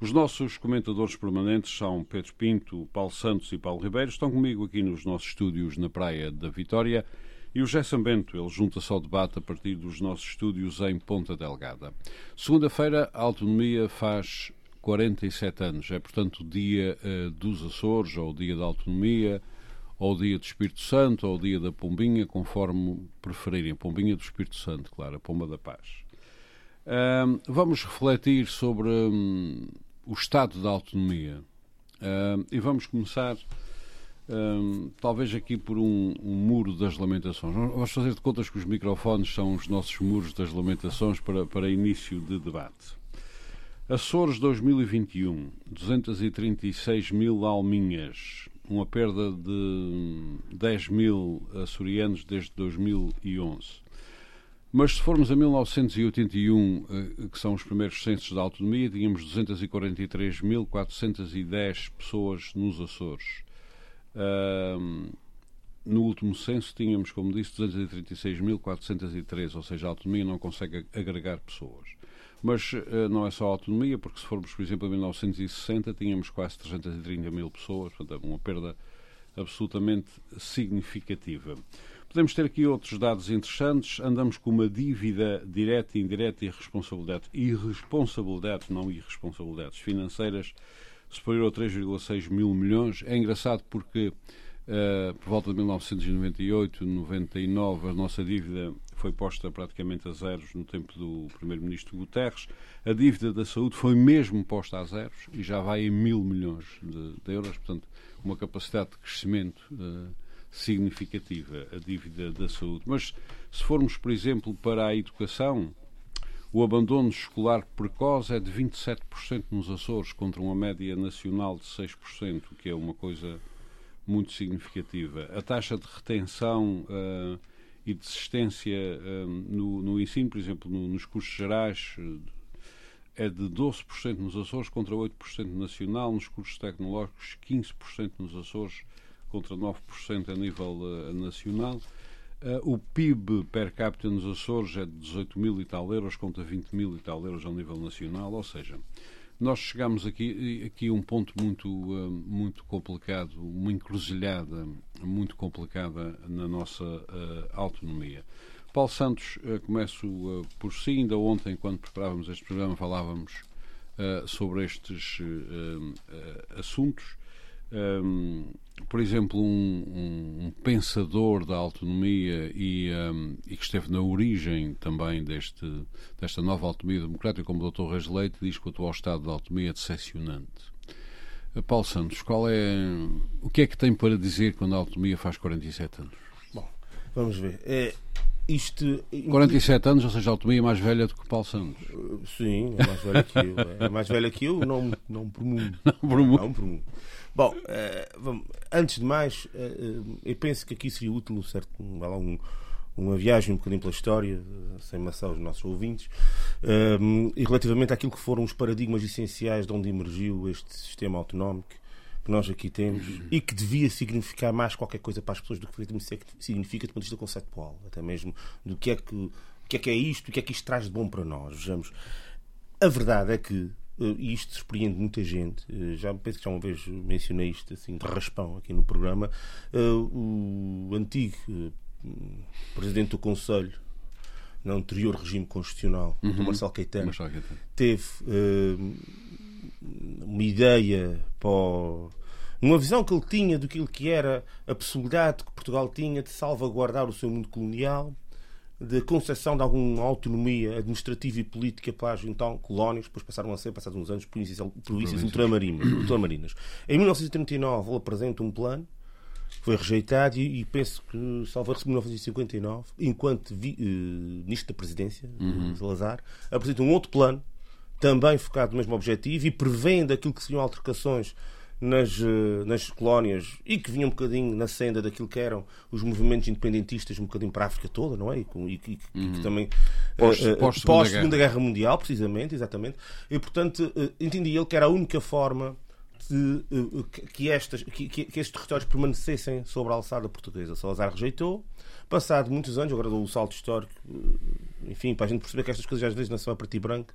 Os nossos comentadores permanentes são Pedro Pinto, Paulo Santos e Paulo Ribeiro. Estão comigo aqui nos nossos estúdios na Praia da Vitória. E o Gerson Bento, ele junta-se ao debate a partir dos nossos estúdios em Ponta Delgada. Segunda-feira, a autonomia faz 47 anos. É, portanto, o dia uh, dos Açores, ou o dia da autonomia, ou o dia do Espírito Santo, ou o dia da Pombinha, conforme preferirem. Pombinha do Espírito Santo, claro, a Pomba da Paz. Uh, vamos refletir sobre um, o estado da autonomia. Uh, e vamos começar, um, talvez aqui por um, um, muro das lamentações. Vamos fazer de contas que os microfones são os nossos muros das lamentações para, para início de debate. Açores 2021, 236 mil alminhas, uma perda de 10 mil açorianos desde 2011. Mas se formos a 1981, eh, que são os primeiros censos da autonomia, tínhamos 243.410 pessoas nos Açores. no último censo tínhamos, como disse, 236.413, ou seja, a autonomia não consegue agregar pessoas. Mas uh, não é só a autonomia, porque se formos, por exemplo, a 1960, tínhamos quase 330 mil pessoas, portanto, uma perda absolutamente significativa. Podemos ter aqui outros dados interessantes. Andamos com uma dívida direta, indireta e responsabilidade, irresponsabilidades, não irresponsabilidades financeiras superior a 3,6 mil milhões. É engraçado porque uh, por volta de 1998, 99, a nossa dívida foi posta praticamente a zeros no tempo do primeiro-ministro Guterres. A dívida da saúde foi mesmo posta a zeros e já vai em mil milhões de, de euros, portanto, uma capacidade de crescimento uh, significativa, a dívida da saúde. Mas se formos, por exemplo, para a educação, o abandono escolar precoce é de 27% nos Açores, contra uma média nacional de 6%, que é uma coisa muito significativa. A taxa de retenção uh, e desistência uh, no, no, ensino, por exemplo, no, nos cursos gerais, uh, é de 12% nos Açores contra 8% nacional, nos cursos tecnológicos 15% nos Açores contra 9% a nível uh, nacional. Uh, o PIB per capita nos Açores é de 18 mil e tal euros contra 20 mil e tal euros a nível nacional, ou seja, nós chegamos aqui, aqui a um ponto muito, muito complicado, uma encruzilhada muito complicada na nossa autonomia. Paulo Santos, começo por si. Ainda ontem, quando preparávamos este programa, falávamos sobre estes assuntos. Um, por exemplo, um, um, um, pensador da autonomia e, e, que esteve na origem também deste, desta nova autonomia democrática, como o Dr. Reis Leite, diz que o atual estado da autonomia é decepcionante. Uh, Paulo Santos, qual é, o que é que tem para dizer quando a autonomia faz 47 anos? Bom, vamos ver. É, isto... 47 anos, ou seja, a autonomia é mais velha do que o Paulo Santos. Sim, é mais velha que eu. É mais velha que eu, não, não por muito. Não por muito. Não por muito. Bom, uh, vamos, antes de mais, eu penso que aqui seria útil certo, um, uma viagem um bocadinho pela história, sem maçar os nossos ouvintes, e relativamente àquilo que foram os paradigmas essenciais de onde emergiu este sistema autonómico que nós aqui temos e que devia significar mais qualquer coisa para as pessoas do que significa do ponto de vista conceptual, até mesmo do que é que, o que é que é isto, o que é que isto traz de bom para nós. Vejamos, a verdade é que eh, e isto surpreende muita gente. Eh, já penso que já uma vez mencionei isto assim de raspão aqui no programa. Eh, o antigo presidente do Conselho no anterior regime constitucional, uhum. Marcelo Caetano, Marcelo Caetano. teve uma ideia para uma visão que ele tinha do que era a possibilidade que Portugal tinha de salvaguardar o seu mundo colonial de concessão de alguma autonomia administrativa e política para as então colónias, depois passaram a ser, passados uns anos, províncias, províncias ultramarinas, ultramarinas. Em 1939 ele apresenta um plano, foi rejeitado e, e penso que, salvo em 1959, enquanto vi, uh, ministro da Presidência, uhum. Salazar, apresenta um outro plano, também focado no mesmo objetivo e prevendo aquilo que seriam altercações nas, uh, nas colónias e que vinha um bocadinho na senda daquilo que eram os movimentos independentistas um bocadinho para a África toda, não é? E, e, e, uhum. que também pós, uh, pós, pós Segunda Guerra. Guerra Mundial, precisamente, exatamente. E portanto entendi ele que era a única forma de, que, estas, que, que, estes territórios permanecessem sobre a alçada portuguesa. Salazar rejeitou. Passado muitos anos, agora dou o salto histórico, enfim, para a gente perceber que estas coisas às vezes não são a preto e branco.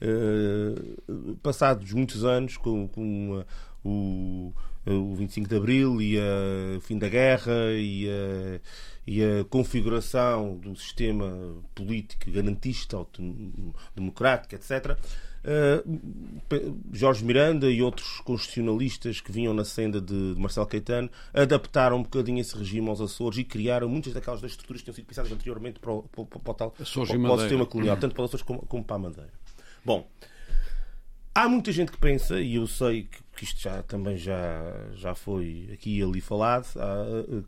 Uh, passados muitos anos, com, com uh, o, o 25 de Abril e o fim da guerra e a, e a configuração do sistema político garantista, democrático, etc., Uh, Jorge Miranda e outros constitucionalistas que vinham na senda de, de Marcelo Caetano adaptaram um bocadinho esse regime aos Açores e criaram muitas daquelas das estruturas que tinham sido pensadas anteriormente para o, para, para, para tal, para o sistema colonial, tanto para os Açores como, como para a Madeira. Bom, há muita gente que pensa, e eu sei que, que isto já, também já, já foi aqui e ali falado,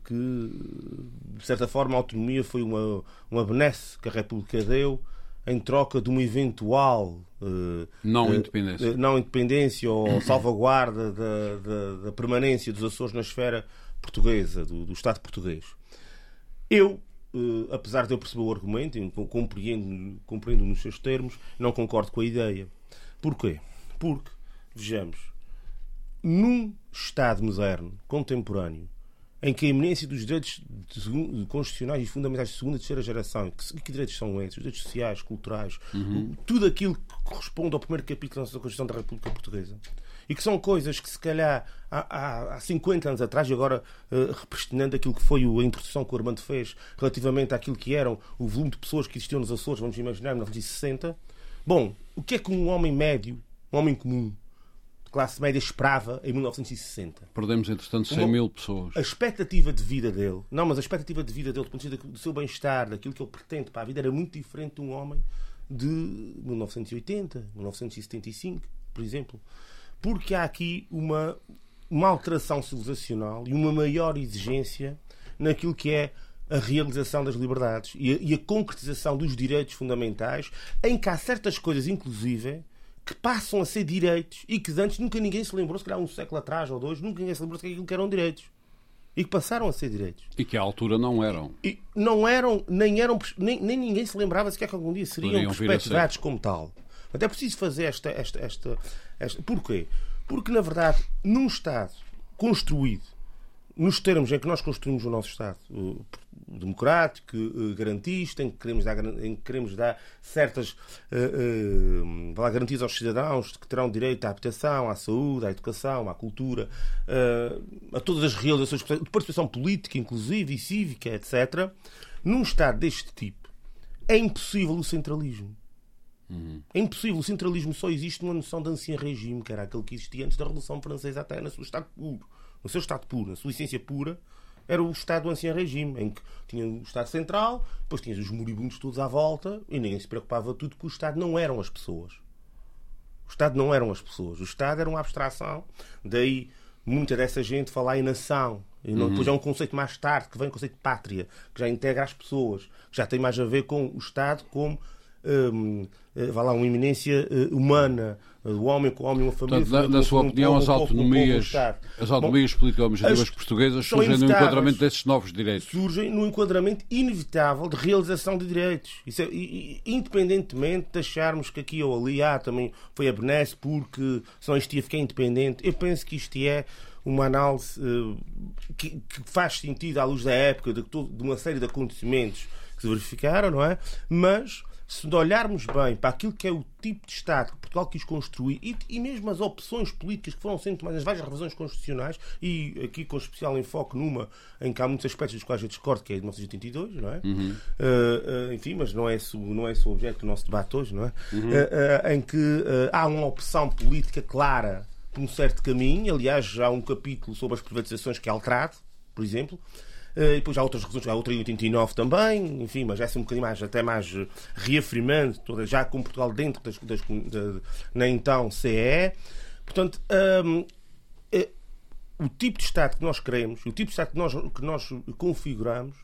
que de certa forma a autonomia foi uma, uma benesse que a República deu em troca de uma eventual uh, não, uh, independência. Uh, não independência ou salvaguarda da, da, da, permanência dos Açores na esfera portuguesa, do, do Estado português. Eu, apesar de eu perceber o argumento, compreendo, compreendo nos seus termos, não concordo com a ideia. Porquê? Porque, vejamos, num Estado moderno, contemporâneo, em que a eminência dos direitos constitucionais e fundamentais de segunda e terceira geração, que, que direitos são esses? Os direitos sociais, culturais, uhum. tudo aquilo que corresponde ao primeiro capítulo da Constituição da República Portuguesa. E que são coisas que, se calhar, há, há 50 anos atrás, e agora uh, representando aquilo que foi a introdução que o Armando fez relativamente àquilo que eram o volume de pessoas que existiam nos Açores, vamos imaginar, em 1960. Bom, o que é que um homem médio, um homem comum, classe média esperava em 1960. Perdemos, entretanto, 100 mil pessoas. A expectativa de vida dele, não, mas a expectativa de vida dele, do ponto de vista do seu bem-estar, daquilo que ele pretende para a vida, era muito diferente de um homem de 1980, 1975, por exemplo. Porque há aqui uma, uma alteração civilizacional e uma maior exigência naquilo que é a realização das liberdades e a, e a concretização dos direitos fundamentais, em que há certas coisas, inclusive, que passam a ser direitos e que antes nunca ninguém se lembrou, se calhar um século atrás ou dois, nunca ninguém se lembrou que aquilo que eram direitos. E que passaram a ser direitos. E que à altura não eram. E não eram, nem eram, nem, nem ninguém se lembrava sequer que algum dia seriam perspectivados como tal. Até é preciso fazer esta, esta, esta, esta. Porquê? Porque, na verdade, num Estado construído nos termos em que nós construímos o nosso Estado democrático, eh, garantista, em que queremos dar, em que queremos dar certas uh, garantias aos cidadãos de que terão direito à habitação, à saúde, à educação, à cultura, a todas as realizações de participação política, inclusive, e cívica, etc. Num Estado deste tipo, é impossível o centralismo. Uhum. É impossível. O centralismo só existe numa noção de ancião regime, que era aquele que existia antes da Revolução Francesa, até no seu estado puro. No seu estado puro, na sua essência pura, era o Estado do ancião regime, em que tinha o Estado Central, depois tinhas os moribundos todos à volta e ninguém se preocupava tudo que o Estado não eram as pessoas. O Estado não eram as pessoas. O Estado era uma abstração. Daí muita dessa gente falar em nação. E não, uhum. Depois é um conceito mais tarde que vem o conceito de pátria, que já integra as pessoas, que já tem mais a ver com o Estado como um, eh, vá lá, uma iminência uh, humana, uh, o homem com o homem, uma família. Portanto, na, na sua um, opinião, um, as autonomias, as autonomias político-administrativas portuguesas surgem no enquadramento desses novos direitos. Surgem no enquadramento inevitável de realização de direitos. Isso é, e, independentemente de acharmos que aqui ou ali ah, também foi a benesse porque só isto ia ficar independente, eu penso que isto é uma análise uh, que, que, faz sentido à luz da época, de, de uma série de acontecimentos que se verificaram, não é? Mas se olharmos bem para aquilo que é o tipo de Estado que Portugal quis construir e, e mesmo as opções políticas que foram sendo tomadas nas várias revisões constitucionais, e aqui com especial enfoque numa em que há muitos aspectos dos quais eu discordo, que é de 1982, não é? Uhum. Uh, uh, enfim, mas não é, esse, não é esse o objeto do nosso debate hoje, não é? Uhum. Uh, em que há uma opção política clara por um certo caminho, aliás, já há um capítulo sobre as privatizações que é alterado, por exemplo. Eh, e depois há outras razões, há outra em 89 também, enfim, mas essa é um bocadinho mais, até mais eh, reafirmando, toda, já com Portugal dentro das, das, da, na então CE. Portanto, um, é, o tipo de Estado que nós queremos, o tipo de Estado que nós, que nós configuramos,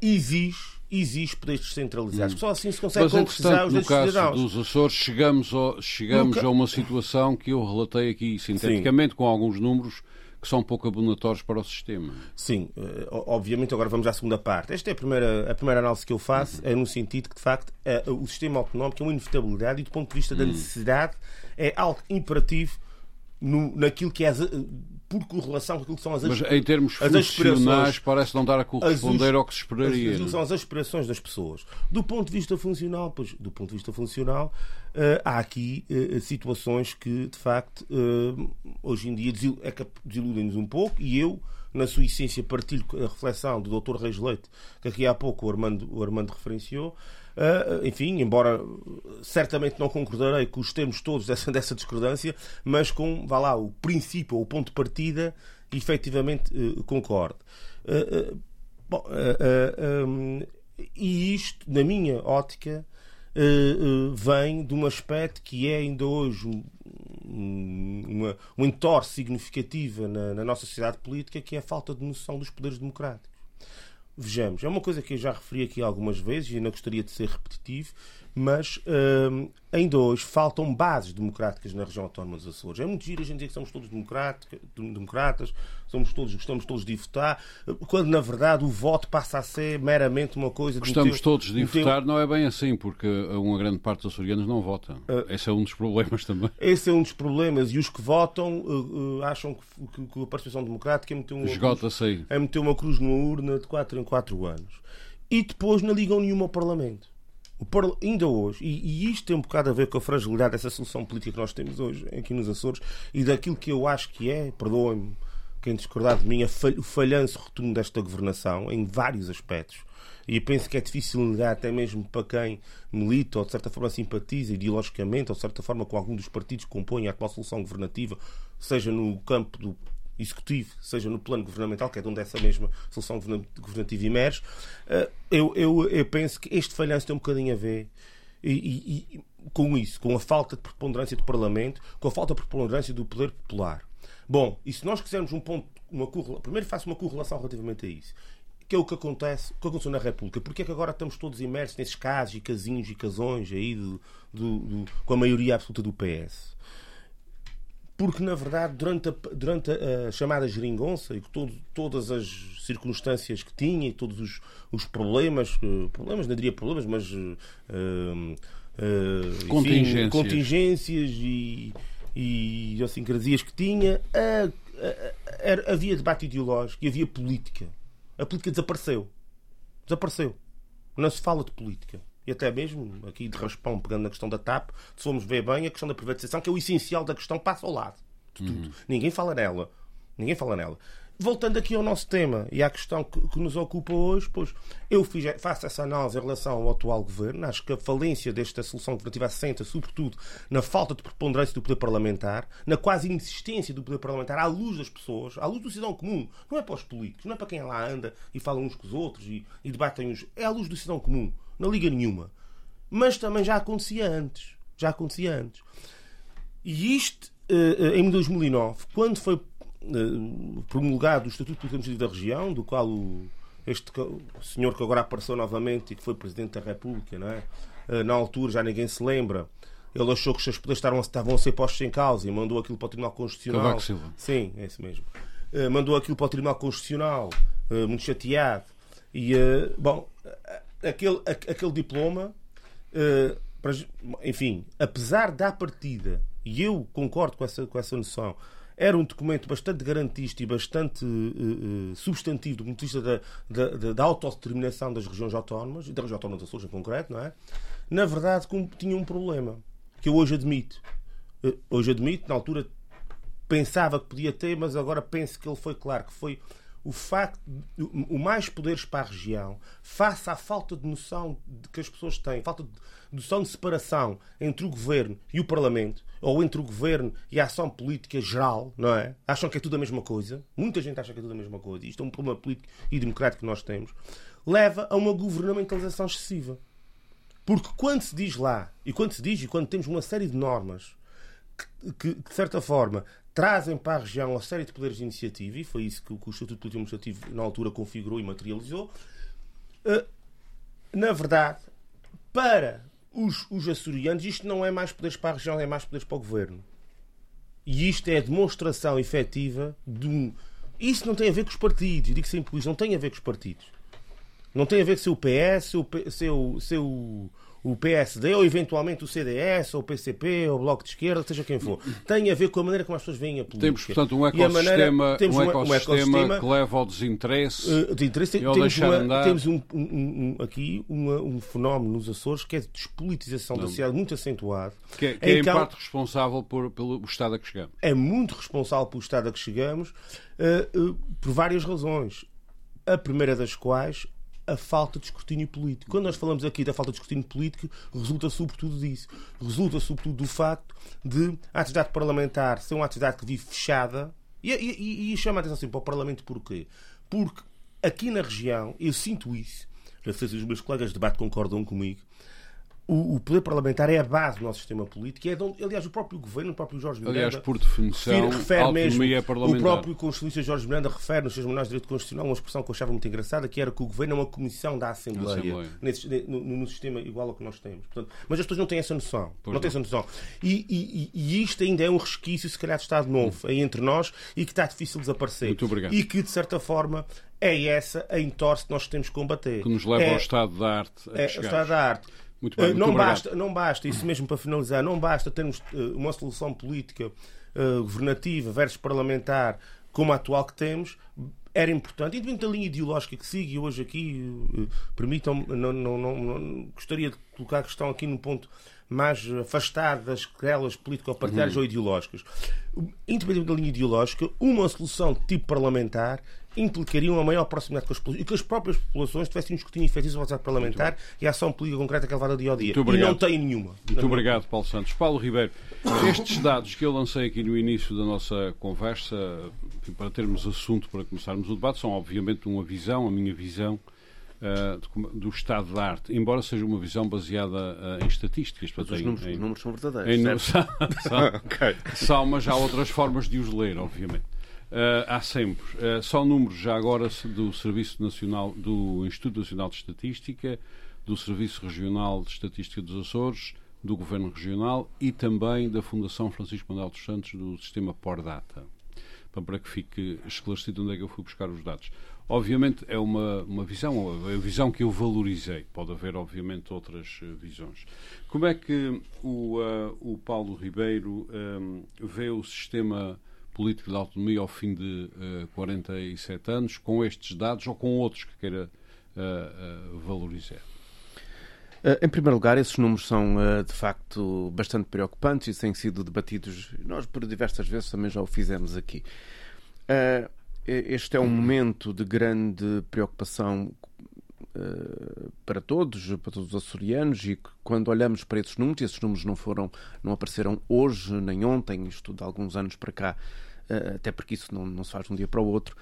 exige exige poderes descentralizados. Hum. Só assim se consegue Mas, concretizar os no caso cidadãos. dos Açores, chegamos, ao, chegamos a uma situação que eu relatei aqui sinteticamente, Sim. com alguns números que são pouco abonatórios para o sistema. Sim, eh, obviamente agora vamos à segunda parte. Esta é a primeira, a primeira análise que eu faço, uhum. é no sentido que, de facto, é, o sistema autonómico é uma inevitabilidade e, do ponto de vista da uhum. necessidade, é algo imperativo no, naquilo que é por correlação com aquilo que são as Mas em termos funcionais parece não dar a corresponder as, ao que se esperaria. Aquilo são as aspirações das pessoas. Do ponto de vista funcional, pois, do ponto de vista funcional, uh, há aqui uh, situações que, de facto, uh, hoje em dia é desiludem-nos um pouco e eu, na sua essência, partilho a reflexão do Dr. Reis Leite, que aqui há pouco o Armando, o Armando referenciou, enfim, embora certamente não concordarei com os termos todos dessa, dessa discordância, mas com, vá lá, o princípio ou o ponto de partida, efetivamente uh, concordo. Uh, bom, um, e isto, na minha ótica, vem de um aspecto que é ainda hoje um, uma, uma entorse significativa na, na nossa sociedade política, que é a falta de noção dos poderes democráticos. Vejamos, é uma coisa que eu já referi aqui algumas vezes e não gostaria de ser repetitivo, mas hum, ainda hoje faltam bases democráticas na região autónoma dos Açores. É muito giro a gente dizer que somos todos democratas, somos todos, gostamos todos de votar, quando na verdade o voto passa a ser meramente uma coisa de. Gostamos todos de votar, não é bem assim, porque uma grande parte dos açorianos não vota. Uh, esse é um dos problemas também. Esse é um dos problemas, e os que votam uh, uh, acham que, que, a participação democrática é meter, uma cruz, é meter uma cruz numa urna de 4 em 4 anos. E depois não ligam nenhuma ao Parlamento ainda hoje, e, e, isto tem um bocado a ver com a fragilidade dessa solução política que nós temos hoje aqui nos Açores e daquilo que eu acho que é, perdoem-me quem discordar de mim, o falhanço rotundo desta governação em vários aspectos. E eu penso que é difícil negar, até mesmo para quem milita ou de certa forma simpatiza ideologicamente ou de certa forma com algum dos partidos que compõem a atual solução governativa, seja no campo do executivo, seja no plano governamental, que é de onde essa mesma solução governativa emerge, eh, eu, eu, eu penso que este falhanço tem um bocadinho a ver e, e, com isso, com a falta de preponderância do Parlamento, com a falta de preponderância do poder popular. Bom, e se nós quisermos um ponto, uma correlação, primeiro faço uma correlação relativamente a isso. Que é o que acontece, o que aconteceu na República. Porque é que agora estamos todos imersos nesses casos e casinhos e casões aí do, do, do, com a maioria absoluta do PS? Porque na verdade durante a, durante a, chamada geringonça e todo, todas as circunstâncias que tinha e todos os, os problemas problemas não diria problemas mas uh, uh, contingências. Enfim, contingências. e, e idiosincrasias que tinha a, a, havia debate ideológico e havia política. A política desapareceu. Desapareceu. Não se fala de política e até mesmo aqui de raspão, pegando na questão da TAP, se formos ver bem a questão da privatização, que é o essencial da questão, passa ao lado de tudo. Uhum. Ninguém fala nela. Ninguém fala nela. Voltando aqui ao nosso tema e à questão que, que nos ocupa hoje, pois eu fiz, faço essa análise em relação ao atual governo. Acho que a falência desta solução governativa assenta, sobretudo, na falta de preponderância do poder parlamentar, na quase insistência do poder parlamentar à luz das pessoas, à luz do cidadão comum. Não é para os políticos, não é para quem lá anda e fala uns com os outros e, e debatem uns. É à luz do cidadão comum não liga nenhuma. Mas também já acontecia antes. Já acontecia antes. E isto, eh, em 2009, quando foi eh, promulgado o Estatuto Político da Região, do qual o, este senhor que agora apareceu novamente e que foi Presidente da República, não é? Eh, na altura já ninguém se lembra, ele achou que os seus poderes estavam, estavam a ser postos em causa e mandou aquilo para o Tribunal Constitucional. Cavaco Silva. Sim, é isso mesmo. Mandou aquilo para o Tribunal Constitucional, muito chateado. E, bom, aquele, aquele diploma, uh, enfim, apesar da partida, e eu concordo com essa, com essa noção, era um documento bastante garantista e bastante uh, substantivo do ponto de vista da, da, da, autodeterminação das regiões autónomas, e da região autónoma da Açores em concreto, não é? Na verdade, tinha um problema, que eu hoje admito. Hoje admito, na altura pensava que podia ter, mas agora penso que ele foi claro, que foi o facto, o mais poderes para a região, face à falta de noção que as pessoas têm, falta de noção de separação entre o governo e o parlamento, ou entre o governo e a ação política geral, não é? Acham que é tudo a mesma coisa. Muita gente acha que é tudo a mesma coisa. Isto é um problema político e democrático que nós temos. Leva a uma governamentalização excessiva. Porque quando se diz lá, e quando se diz, e quando temos uma série de normas que, que, de certa forma, trazem para a região uma série de poderes de iniciativa, e foi isso que o Estatuto Administrativo na altura configurou e materializou, uh, na verdade, para os, os açorianos, isto não é mais poderes para a região, é mais poderes para o governo. E isto é a demonstração efetiva de um. Isso não tem a ver com os partidos, digo sempre isso, não tem a ver com os partidos. Não tem a ver se o PS, se o, se o, se o, o PSD, ou eventualmente o CDS, ou o PCP, ou o Bloco de Esquerda, seja quem for. Tem a ver com a maneira como as pessoas veem a política. Temos, portanto, um ecossistema, maneira, temos um, ecossistema, um ecossistema que leva ao desinteresse. Uh, de interesse, e ao temos deixar uma, andar. temos um, um, aqui um fenómeno nos Açores que é de despolitização da sociedade muito acentuado. Que, é, que é em, em parte responsável por, pelo estado a que chegamos. É muito responsável pelo estado a que chegamos uh, uh, por várias razões. A primeira das quais a falta de escrutínio político. Quando nós falamos aqui da falta de escrutínio político, resulta sobretudo disso. Resulta sobretudo do facto de a atividade parlamentar ser uma atividade que vive fechada. E, e, e chama a atenção assim, para o Parlamento porquê? Porque aqui na região, eu sinto isso, já sei se os meus colegas de debate concordam comigo, o, o, poder parlamentar é a base do nosso sistema político. É onde, aliás, o próprio governo, o próprio Jorge Miranda. Aliás, por definição, refere, mesmo, é parlamentar. O próprio Constitucionalista Jorge Miranda refere nos seus manuais de direito constitucional uma expressão que eu achava muito engraçada, que era que o governo é uma comissão da Assembleia, Assembleia. Nesse, no, no, sistema igual ao que nós temos. Portanto, mas as pessoas não têm essa noção. Pois não, têm essa noção. E, e, e, isto ainda é um resquício, se calhar, de Estado novo hum. aí entre nós e que está difícil de desaparecer. Muito obrigado. E que, de certa forma, é essa a entorse que nós temos que combater. Que nos leva é, ao estado da arte. É, o estado da arte. Muito bem, muito não, basta, não basta, isso mesmo para finalizar, não basta termos uma solução política uh, governativa versus parlamentar como a atual que temos, era importante, independente da linha ideológica que siga, e hoje aqui permitam não, não, não, gostaria de colocar a questão aqui num ponto mais afastado das crelas político-partidárias uhum. ou ideológicas. Independente da linha ideológica, uma solução de tipo parlamentar implicaria uma maior proximidade com as populações e que as próprias populações tivessem um escrutínio efetivo do parlamentar e a ação política concreta que é levada dia ao dia. E não tem nenhuma. Muito obrigado, Paulo Santos. Paulo Ribeiro, estes dados que eu lancei aqui no início da nossa conversa, para termos assunto para começarmos o debate, são obviamente uma visão, a minha visão. Uh, do estado da arte, embora seja uma visão baseada uh, em estatísticas. Mas os números, em, números são verdadeiros. Em, são, são, okay. são, mas há outras formas de os ler, obviamente. Uh, há sempre. Uh, só números já agora do Serviço Nacional, do Instituto Nacional de Estatística, do Serviço Regional de Estatística dos Açores, do Governo Regional e também da Fundação Francisco Manuel dos Santos do sistema Pordata. Para que fique esclarecido onde é que eu fui buscar os dados. Obviamente é uma, uma visão, a visão que eu valorizei. Pode haver, obviamente, outras uh, visões. Como é que o, o Paulo Ribeiro um, vê o sistema político de autonomia ao fim de uh, eh, 47 anos, com estes dados ou com outros que queira uh, uh, valorizar? Em primeiro lugar, esses números são de facto bastante preocupantes e têm sido debatidos. Nós, por diversas vezes, também já o fizemos aqui. Este é um momento de grande preocupação para todos, para todos os açorianos, e quando olhamos para esses números, esses números não foram, não apareceram hoje nem ontem, isto de alguns anos para cá, até porque isso não, não se faz de um dia para o outro.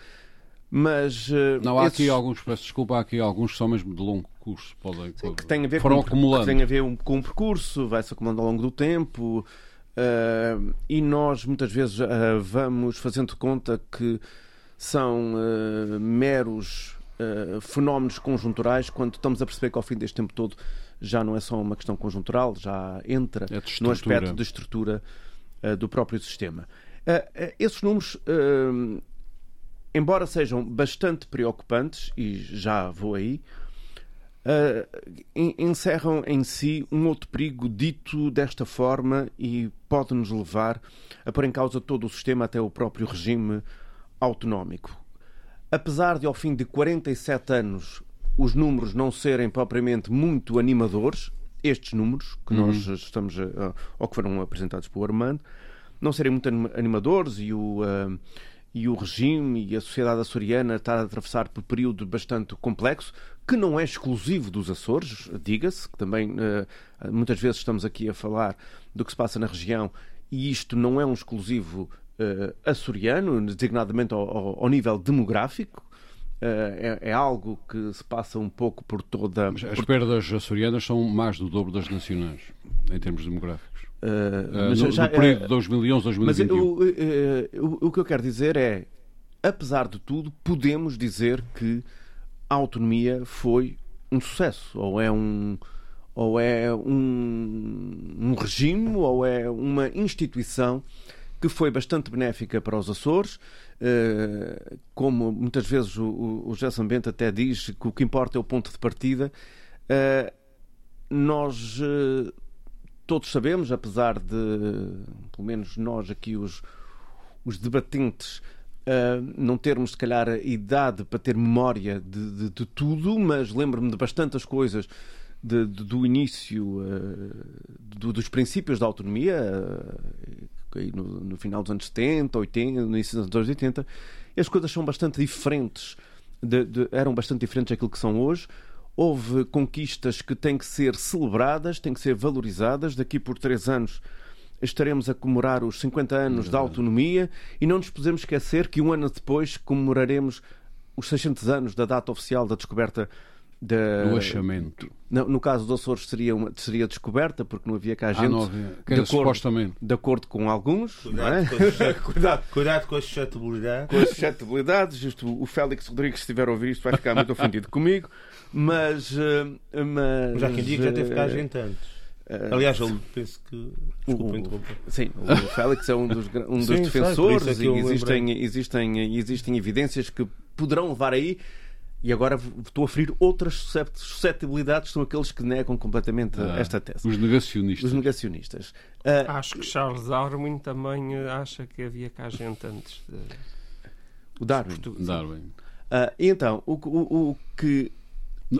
Mas uh, não há esses... aqui alguns, peço desculpa, há aqui alguns que são mesmo de longo curso, podem Sim, que tem a ver foram com, acumulando. Que tem a ver com um percurso, vai-se acumulando ao longo do tempo. Uh, e nós muitas vezes uh, vamos fazendo conta que são uh, meros fenómenos conjunturais quando estamos a perceber que ao fim deste tempo todo já não é só uma questão conjuntural, já entra é no aspecto de estrutura do próprio sistema. Uh, esses números, uh, embora sejam bastante preocupantes, e já vou aí, encerram em si um outro perigo dito desta forma e pode nos levar a pôr em causa todo o sistema, até o próprio regime autonómico. Apesar de, ao fim de 47 anos, os números não serem propriamente muito animadores, estes números que uhum. nós estamos a, ou que foram apresentados pelo Armando, não serem muito animadores e o, uh, e o regime e a sociedade açoriana está a atravessar por um período bastante complexo, que não é exclusivo dos Açores, diga-se, que também uh, muitas vezes estamos aqui a falar do que se passa na região e isto não é um exclusivo uh, açoriano, designadamente ao, ao, ao nível demográfico. É, é, algo que se passa um pouco por toda. Mas as perdas açorianas são mais do dobro das nacionais, em termos demográficos. Uh, mas no, já, no período de 2011, 2021. Mas o, o, o que eu quero dizer é, apesar de tudo, podemos dizer que a autonomia foi um sucesso, ou é um, ou é um, um regime, ou é uma instituição que foi bastante benéfica para os Açores. Uh, como muitas vezes o, o Gerson Bento até diz que o que importa é o ponto de partida. Uh, nós uh, todos sabemos, apesar de, pelo menos nós aqui, os, os debatentes, uh, não termos, se calhar, idade para ter memória de, de, de tudo, mas lembro-me de bastantes coisas de, do início, uh, do, dos princípios da autonomia, uh, no, no, final dos anos 70, 80, no início dos anos 80, as coisas são bastante diferentes, eram bastante diferentes daquilo que são hoje houve conquistas que têm que ser celebradas, têm que ser valorizadas. Daqui por três anos estaremos a comemorar os 50 anos da autonomia e não nos podemos esquecer que um ano depois comemoraremos os 600 anos da data oficial da descoberta da, do achamento. No, no, caso dos Açores seria, uma, seria descoberta, porque não havia cá ah, gente. Ah, não havia. De, acordo, supostamente. de acordo com alguns. Cuidado, é? com, cuidado. cuidado com a suscetibilidade. Com a suscetibilidade. O Félix Rodrigues, se estiver a ouvir isto, vai ficar muito ofendido comigo. Mas. Eh, mas já quem diga já teve cá gente antes. Uh, Aliás, ele penso que. Desculpa interromper. Sim, o Félix é um dos, um dos sim, defensores é e existem, existem, existem evidências que poderão levar aí e agora estou a ferir outras suscetibilidades, são aqueles que negam completamente ah, esta tese. Os negacionistas. Os negacionistas. Uh, Acho que Charles Darwin também eh, acha que havia cá gente antes de... O Darwin. Darwin. Uh, então, o, o, o que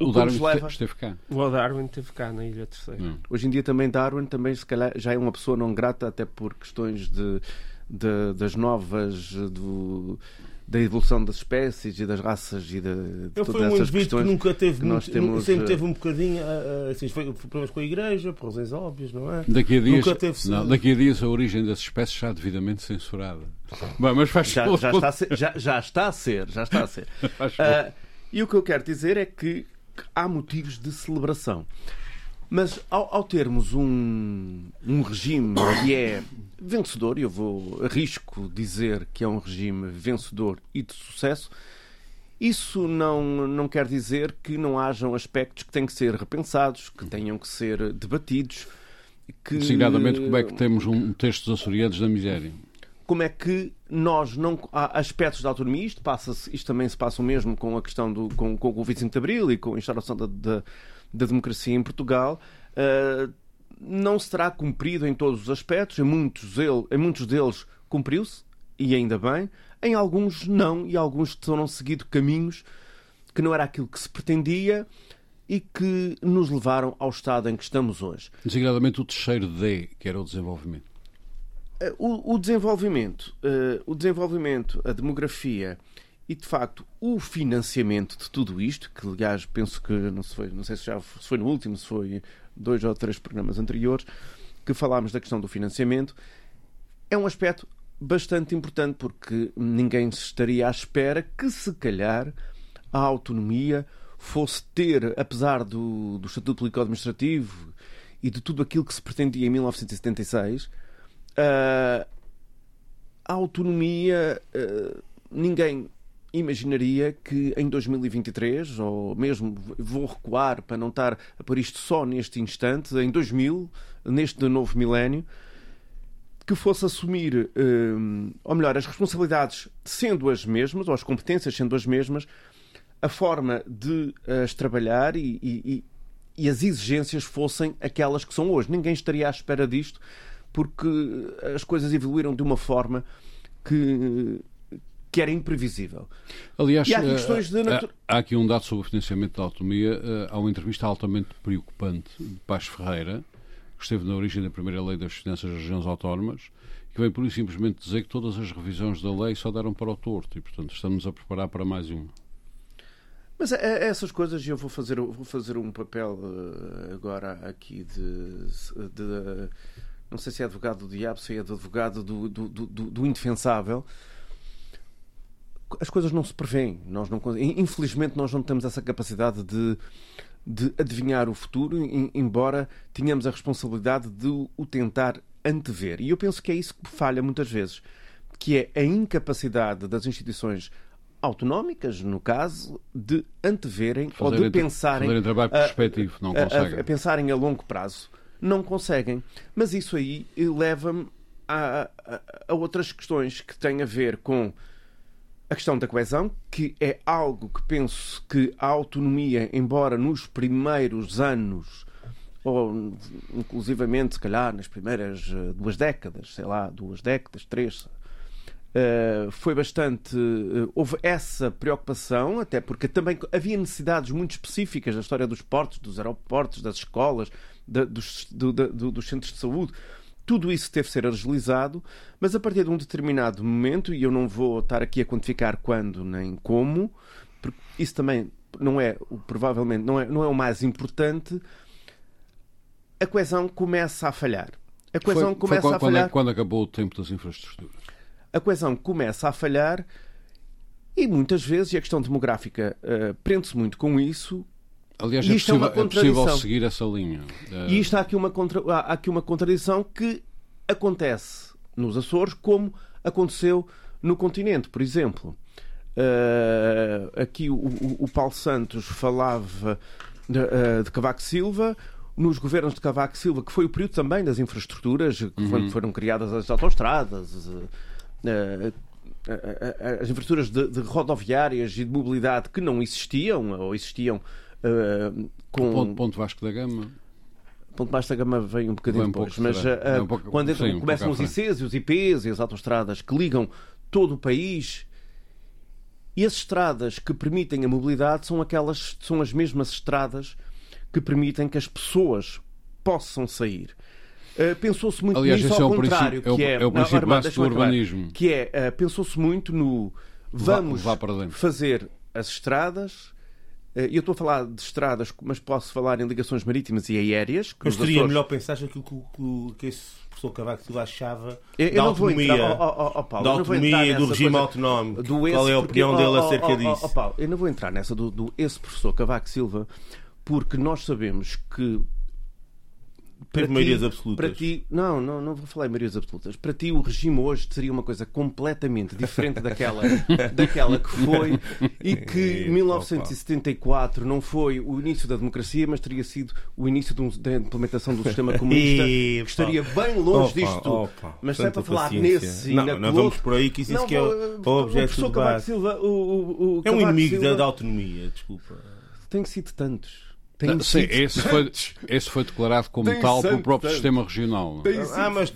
o, o Darwin leva... esteve cá. O Darwin esteve cá na Ilha Terceira. Hum. Hoje em dia também Darwin também se calhar já é uma pessoa não grata até por questões de, de das novas do da evolução das espécies e das raças e de, de Eu todas um essas questões que nunca teve que nós temos, sempre teve um bocadinho assim, foi problemas com a igreja, por razões óbvias, não é? Daqui a dias, teve... não, daqui a dias a origem das espécies está devidamente censurada. Bem, mas faz já, já, está a ser, já, já, está a ser, já está a ser. uh, e o que eu quero dizer é que há motivos de celebração. Mas ao, ao termos um, um regime que é vencedor, eu vou arrisco dizer que é um regime vencedor e de sucesso, isso não, não quer dizer que não hajam aspectos que têm que ser repensados, que tenham que ser debatidos. Que... Designadamente, como é que temos um texto dos açorianos da miséria? Como é que nós não. Há aspectos da autonomia, isto, passa isto também se passa o mesmo com a questão do. com, com o 25 de Abril e com a instauração da, da da democracia em Portugal uh, não será cumprido em todos os aspectos. Em muitos, ele, em muitos deles cumpriu-se, e ainda bem. Em alguns não, e alguns terão seguido caminhos que não era aquilo que se pretendia e que nos levaram ao estado em que estamos hoje. Designadamente o terceiro D, que era o desenvolvimento. Eh, o, o desenvolvimento, uh, o desenvolvimento, a demografia e de facto o financiamento de tudo isto, que aliás penso que não, se foi, não sei se já se foi no último, se foi dois ou três programas anteriores, que falámos da questão do financiamento, é um aspecto bastante importante porque ninguém se estaria à espera que se calhar a autonomia fosse ter, apesar do, do Estatuto Político-Administrativo e de tudo aquilo que se pretendia em 1976, uh, a autonomia, uh, ninguém imaginaria que em 2023, ou mesmo vou recuar para não estar a pôr isto só neste instante, em 2000, neste novo milénio, que fosse assumir, hum, ou melhor, as responsabilidades sendo as mesmas, ou as competências sendo as mesmas, a forma de as trabalhar e, e, e as exigências fossem aquelas que são hoje. Ninguém estaria à espera disto, porque as coisas evoluíram de uma forma que que era imprevisível. Aliás, e há aqui, eh, de natura... há aqui um dado sobre o financiamento da autonomia. Eh, há uma entrevista altamente preocupante de Paz Ferreira, que esteve na origem da primeira lei das finanças das regiões autónomas, que vem por isso simplesmente dizer que todas as revisões da lei só deram para o torto e, portanto, estamos a preparar para mais uma. Mas é, é essas coisas eu vou fazer, vou fazer um papel eh, agora aqui de, de não sei se é advogado do diabo, se é advogado do, do, do, do indefensável, as coisas não se prevêem. Nós não, infelizmente, nós não temos essa capacidade de, de adivinhar o futuro, embora tenhamos a responsabilidade de o tentar antever. E eu penso que é isso que falha muitas vezes, que é a incapacidade das instituições autonómicas, no caso, de anteverem Fazerem ou de pensarem fazerem trabalho a- não a- a- conseguem. a pensarem a longo prazo. Não conseguem. Mas isso aí leva-me a, a- a outras questões que têm a ver com a questão da coesão, que é algo que penso que a autonomia, embora nos primeiros anos, ou inclusivamente, se calhar, nas primeiras eh, duas décadas, sei lá, duas décadas, três, eh, foi bastante. eh, houve essa preocupação, até porque também havia necessidades muito específicas da história dos portos, dos aeroportos, das escolas, da- dos, do- da- do- dos centros de saúde. Tudo isso teve de ser agilizado, mas a partir de um determinado momento, e eu não vou estar aqui a quantificar quando nem como, porque isso também não é, o- provavelmente, não é, não é o mais importante, a coesão começa a falhar. A coesão Foi- foi começa quando, a quando é- falhar quando acabou o tempo das infraestruturas. a coesão começa a falhar e muitas vezes, e a questão demográfica eh, prende-se muito com isso, Aliás, é é uma possível, é possível seguir essa linha. Eh, e isto há aqui, uma contra- há aqui uma contradição que acontece nos Açores como aconteceu no continente, por exemplo. Eh, aqui o, o- o Paulo Santos falava de, eh, de Cavaco Silva, nos governos de Cavaco Silva, que foi o período também das infraestruturas, que quando foram criadas as autoestradas, eh, eh, as infraestruturas de, de rodoviárias e de mobilidade que não existiam, ou existiam eh, com. Ponto, ponto Vasco da Gama. Ponto Baixo da Gama vem um bocadinho Vem um mas ah, é um pouco- quando entram- sim, um começam os. ICs e os IPs e as autoestradas que ligam todo o país, e as estradas que permitem a mobilidade são aquelas, são as mesmas estradas que permitem que as pessoas possam sair. Ah, Pensou-se muito Aliás, nisso é ao o contrário, é o- que é, é o Não, princípio básico do deixa-me acabar. urbanismo. que é, ah, pensou-se muito no Vá- vamos vá dentro. fazer as estradas, eu estou a falar de estradas, mas posso falar em ligações marítimas e aéreas. que Mas nos seria Açores- melhor pensar que, o- que, que esse professor Cavaco Silva achava Eu, eu da autonomia, entrar, ó, ó, Paulo, da autonomia do regime coisa autonómico. do Qual é a porque- opinião ó, dele ó, acerca ó, ó, disso? Paulo, eu não vou entrar nessa do, do esse professor Cavaco Silva, porque nós sabemos que Teve ti- maiorias absolutas. Para ti, não, não, não vou falar em maiorias absolutas. Para ti, o regime hoje seria uma coisa completamente diferente daquela, daquela que foi e que Ih, 1974 não foi o início da democracia, mas teria sido o início um- da implementação do sistema comunista, que estaria bem longe Opa, disto opa, mas é para falar paciência. nesse e Não, naquele não vamos por aí, que isso, Não, que é o, vou- o objeto de. Silva, o, o, o É um inimigo da, Silva da autonomia, desculpa. Tem sido tantos. Tem Ah, Sim, esse foi, esse foi declarado como Tem tal pelo próprio tanto. sistema regional. não é? Tem Ah, mas,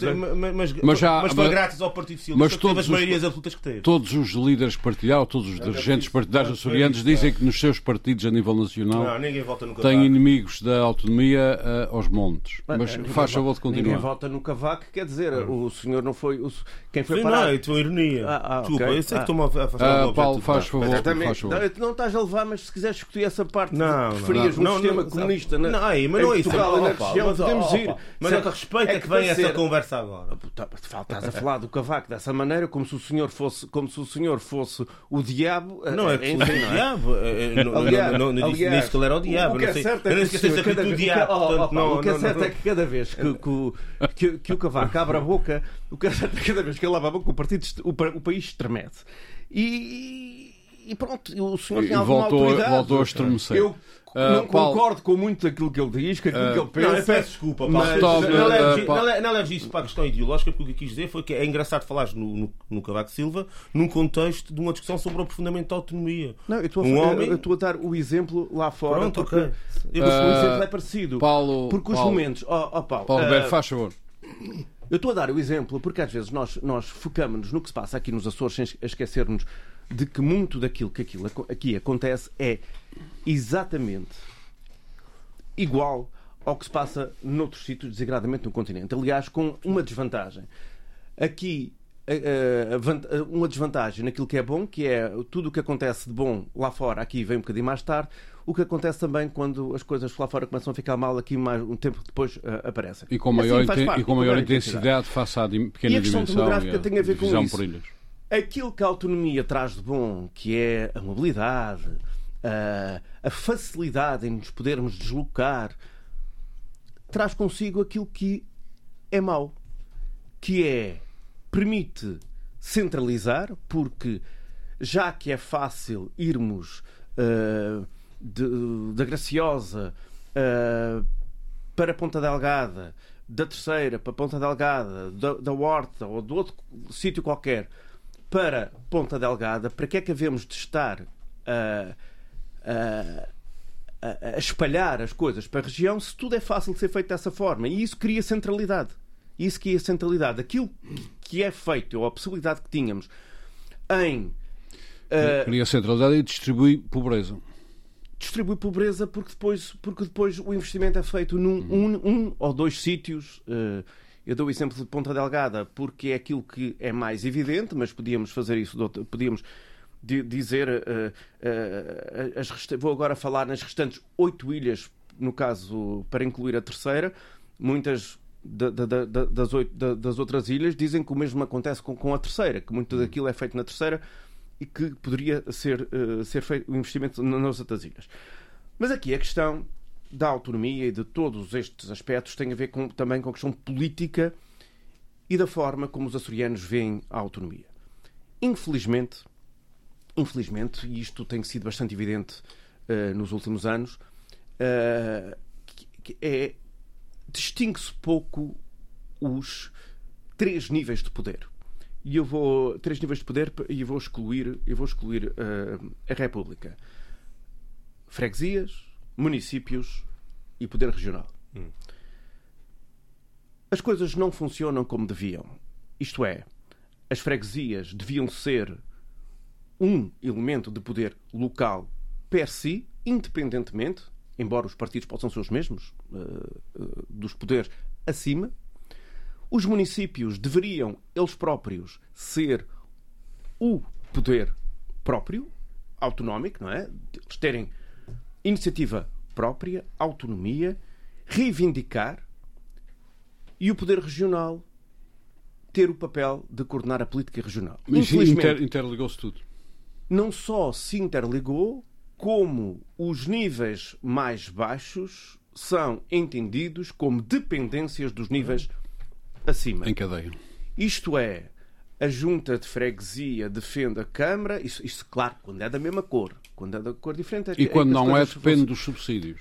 mas, mas, já- mas foi grátis ao Partido Socialista mas todos as os- maiorias absolutas que teve. Todos os líderes partidários, todos os dirigentes partidários açorianos dizem que nos seus partidos a nível nacional Não, ninguém têm inimigos da autonomia ah, aos montes. Mas Ah, ninguém faz vo- favor de Ninguém continuar. vota no Cavaco, quer dizer, o senhor não foi. O, quem foi Sim, parar. não, é tua ironia. Ah, ah, Desculpa, eu sei Ah. que estou-me a afastar Ah, Paulo, faz favor. Faz favor. Não, tu não estás a levar, mas se quiseres discutir essa parte Não, preferias não, sistema não, comunista na, Não, aí, mas não é isso. Portugal na região, mas, podemos ir. Mas que respeito é que vem essa ser- conversa agora? Tá, Estás a falar do Cavaco dessa maneira, como se o senhor fosse, como se o senhor fosse o diabo. Não, é eh, que o é? diabo. Não- disse- que ele era o diabo. O que não é sei- certo é que o diabo. o que- é certo é que cada vez que, que o- que- que o Cavaco abre a boca, o que é certo é que cada vez que ele abre a boca, o, partido, o, pa- o país estremece. E, e pronto, o senhor E tem alguma voltou a- autoridade. voltou a estremecer. Eu Ah, não Paulo- concordo com muito daquilo que ele diz, com aquilo Ah, que ele Não, eu pensa. peço desculpa, Paulo. mas- Não, Tome, não, leves, uh, Paulo. não le- não leves isso para a questão ideológica, porque o que eu quis dizer foi que é engraçado falar no, no, no Cavaco Silva num contexto de uma discussão sobre o aprofundamento da autonomia. Não, eu estou a, homem- eu estou a dar o exemplo lá fora. Pronto, porque, ok. porque Eu- o Ah, exemplo é parecido. Paulo, porque os Paulo, momentos. Ó ó, Paulo, Paulo ah, Roberto, faz favor. Eu estou a dar o exemplo porque às vezes nós, nós focamos-nos no que se passa aqui nos Açores sem esquecermos de que muito daquilo que aquilo, aqui acontece é exatamente igual ao que se passa noutros sítios, desigradamente no continente. Aliás, com uma desvantagem. Aqui, uma desvantagem naquilo que é bom, que é tudo o que acontece de bom lá fora, aqui vem um bocadinho mais tarde. O que acontece também quando as coisas lá fora começam a ficar mal, aqui mais um tempo depois ah, aparecem. E com maior, Assim parte, e com maior intensidade face à pequena E a questão dimensão demográfica e a tem a ver com isso. Aquilo que a autonomia traz de bom, que é a mobilidade, a, a facilidade em nos podermos deslocar, traz consigo aquilo que é mau, que é permite centralizar, porque já que é fácil irmos uh, da Graciosa uh, para Ponta Delgada, da Terceira para Ponta Delgada, da, da Horta ou de outro sítio qualquer para Ponta Delgada, para que é que havemos de estar a, a, a espalhar as coisas para a região se tudo é fácil de ser feito dessa forma? E isso cria centralidade. Isso cria centralidade. Aquilo que é feito, ou a possibilidade que tínhamos em. Uh, cria centralidade e distribui pobreza distribui pobreza porque depois, porque depois o investimento é feito num um, um ou dois sítios. Uh, eu dou o exemplo de Ponta Delgada porque é aquilo que é mais evidente, mas podíamos fazer isso, podíamos dizer. Uh, uh, as vou agora falar nas restantes oito ilhas, no caso, para incluir a terceira. Muitas da, da, da, das, oito, das, outras ilhas dizem que o mesmo acontece com, com a terceira, que muito daquilo é feito na terceira e que poderia ser, uh, ser feito o investimento nas outras ilhas. Mas aqui a questão da autonomia e de todos estes aspectos tem a ver com, também com a questão política e da forma como os açorianos veem a autonomia. Infelizmente, infelizmente, e isto tem sido bastante evidente uh, nos últimos anos, uh, é distingue-se pouco os três níveis de poder e eu vou três níveis de poder e vou excluir eu vou excluir uh, a República freguesias municípios e poder regional hum. as coisas não funcionam como deviam isto é as freguesias deviam ser um elemento de poder local per si independentemente embora os partidos possam ser os mesmos uh, uh, dos poderes acima os municípios deveriam, eles próprios, ser o poder próprio, autonómico, não é? Eles terem iniciativa própria, autonomia, reivindicar e o poder regional ter o papel de coordenar a política regional. Mas inter, interligou-se tudo. Não só se interligou, como os níveis mais baixos são entendidos como dependências dos níveis acima. Em cadeia. Isto é, a junta de freguesia defende a Câmara, isso, isso claro, quando é da mesma cor. Quando é da cor diferente... É, e quando é não é, depende dos subsídios.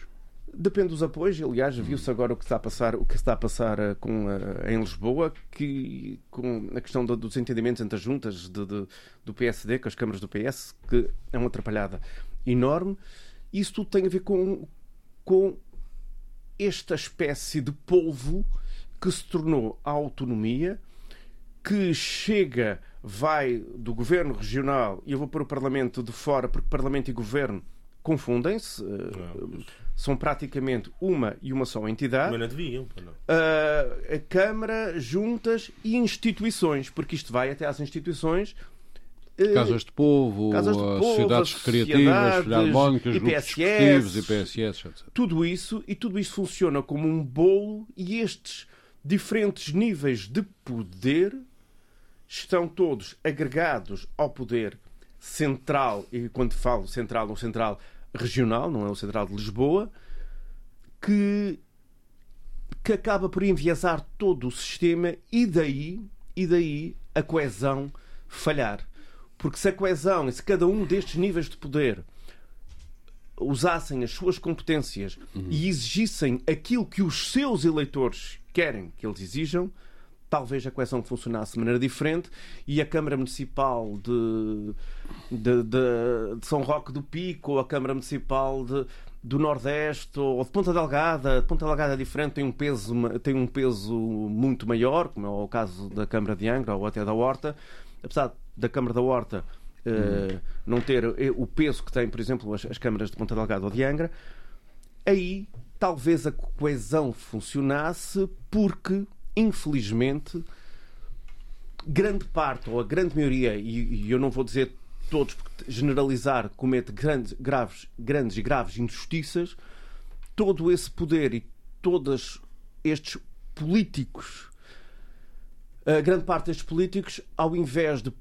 Depende dos apoios. Aliás, viu-se agora o que está a passar, o que está a passar uh, com, uh, em Lisboa, que, com a questão do, dos entendimentos entre as juntas de, de, do PSD, com as câmaras do PS, que é uma atrapalhada enorme. Isso tudo tem a ver com, com esta espécie de polvo que se tornou a autonomia, que chega, vai do governo regional, e eu vou pôr o Parlamento de fora, porque Parlamento e governo confundem-se, eh, são praticamente uma e uma só entidade. Mas não deviam, não. Uh, a Câmara, juntas e instituições, porque isto vai até às instituições. Uh, casas de Povo, casas de povo sociedades recreativas, filarmónicas, grupos IPSS, etc. Tudo isso, e tudo isso funciona como um bolo, e estes diferentes níveis de poder estão todos agregados ao poder central, e quando falo central, ou central regional, não é o central de Lisboa, que, que acaba por enviesar todo o sistema e daí, e daí a coesão falhar. Porque se a coesão, e se cada um destes níveis de poder usassem as suas competências uhum. e exigissem aquilo que os seus eleitores querem que eles exijam, talvez a coesão funcionasse de maneira diferente e a Câmara Municipal de, de, de, de São Roque do Pico ou a Câmara Municipal de, do Nordeste ou de Ponta Delgada, de Ponta Delgada é diferente, tem um peso, tem um peso muito maior, como é o caso da Câmara de Angra ou até da Horta, apesar da Câmara da Horta uh, não ter eh, o peso que tem, por exemplo, as, as câmaras de Ponta Delgada ou de Angra, aí talvez a coesão funcionasse porque, infelizmente, grande parte, ou a grande maioria, e, e eu não vou dizer todos, porque generalizar comete grandes, graves, grandes e graves injustiças, todo esse poder e todos estes políticos a grande parte destes políticos, ao invés de,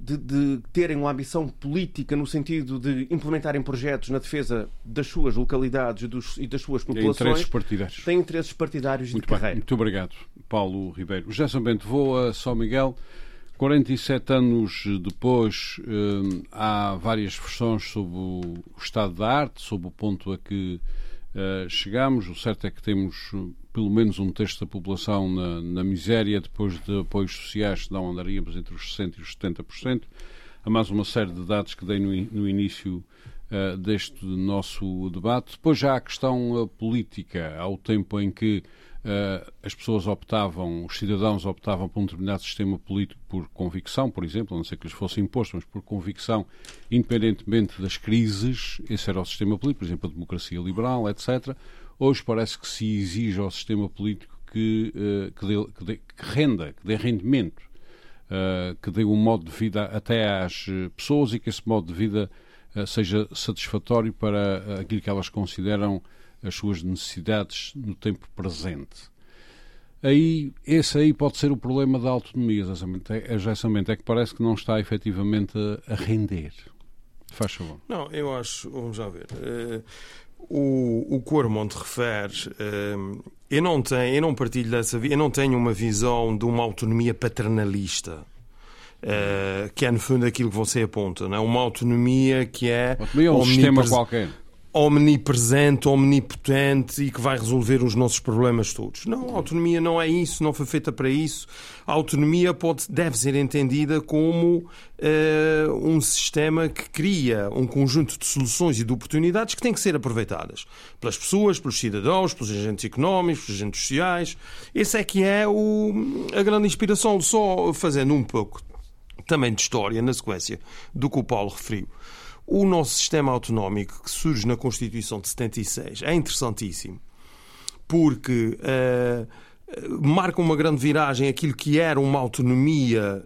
de, de, terem uma ambição política no sentido de implementarem projetos na defesa das suas localidades dos, e das suas populações, têm interesses partidários, têm interesses partidários muito de carreira. Muito obrigado, Paulo Ribeiro. Gerson Bento, vou a São Miguel. 47 anos depois, eh, há várias versões sobre o estado da arte, sobre o ponto a que eh, chegamos. O certo é que temos pelo menos um terço da população na, na miséria, depois de apoios sociais não andaríamos entre os 60% e os 70%. Há mais uma série de dados que dei no, no início uh, deste nosso debate. Depois já há a questão uh, política, ao tempo em que uh, as pessoas optavam, os cidadãos optavam por um determinado sistema político por convicção, por exemplo, a não ser que lhes fosse imposto, mas por convicção, independentemente das crises, esse era o sistema político, por exemplo, a democracia liberal, etc. Hoje parece que se exige ao sistema político que, uh, que, dê, que, dê, que, renda, que dê rendimento, uh, que dê um modo de vida até às pessoas e que esse modo de vida uh, seja satisfatório para aquilo que elas consideram as suas necessidades no tempo presente. Aí, esse aí pode ser o problema da autonomia, exatamente, é que parece que não está efetivamente a, a render. Faz favor. Não, eu acho, vamos já ver. O, o Cormont refere. Uh, eu não tenho, eu não partilho dessa eu não tenho uma visão de uma autonomia paternalista. Uh, que é no fundo aquilo que você aponta, não é? uma autonomia que é. Autonomia é um sistema qualquer omnipresente, omnipotente e que vai resolver os nossos problemas todos. Não, a autonomia não é isso, não foi feita para isso. A autonomia pode, deve ser entendida como uh, um sistema que cria um conjunto de soluções e de oportunidades que têm que ser aproveitadas pelas pessoas, pelos cidadãos, pelos agentes económicos, pelos agentes sociais. Esse é que é o, a grande inspiração, só fazendo um pouco também de história na sequência do que o Paulo referiu. O nosso sistema autonómico que surge na Constituição de 76 é interessantíssimo porque uh, marca uma grande viragem aquilo que era uma autonomia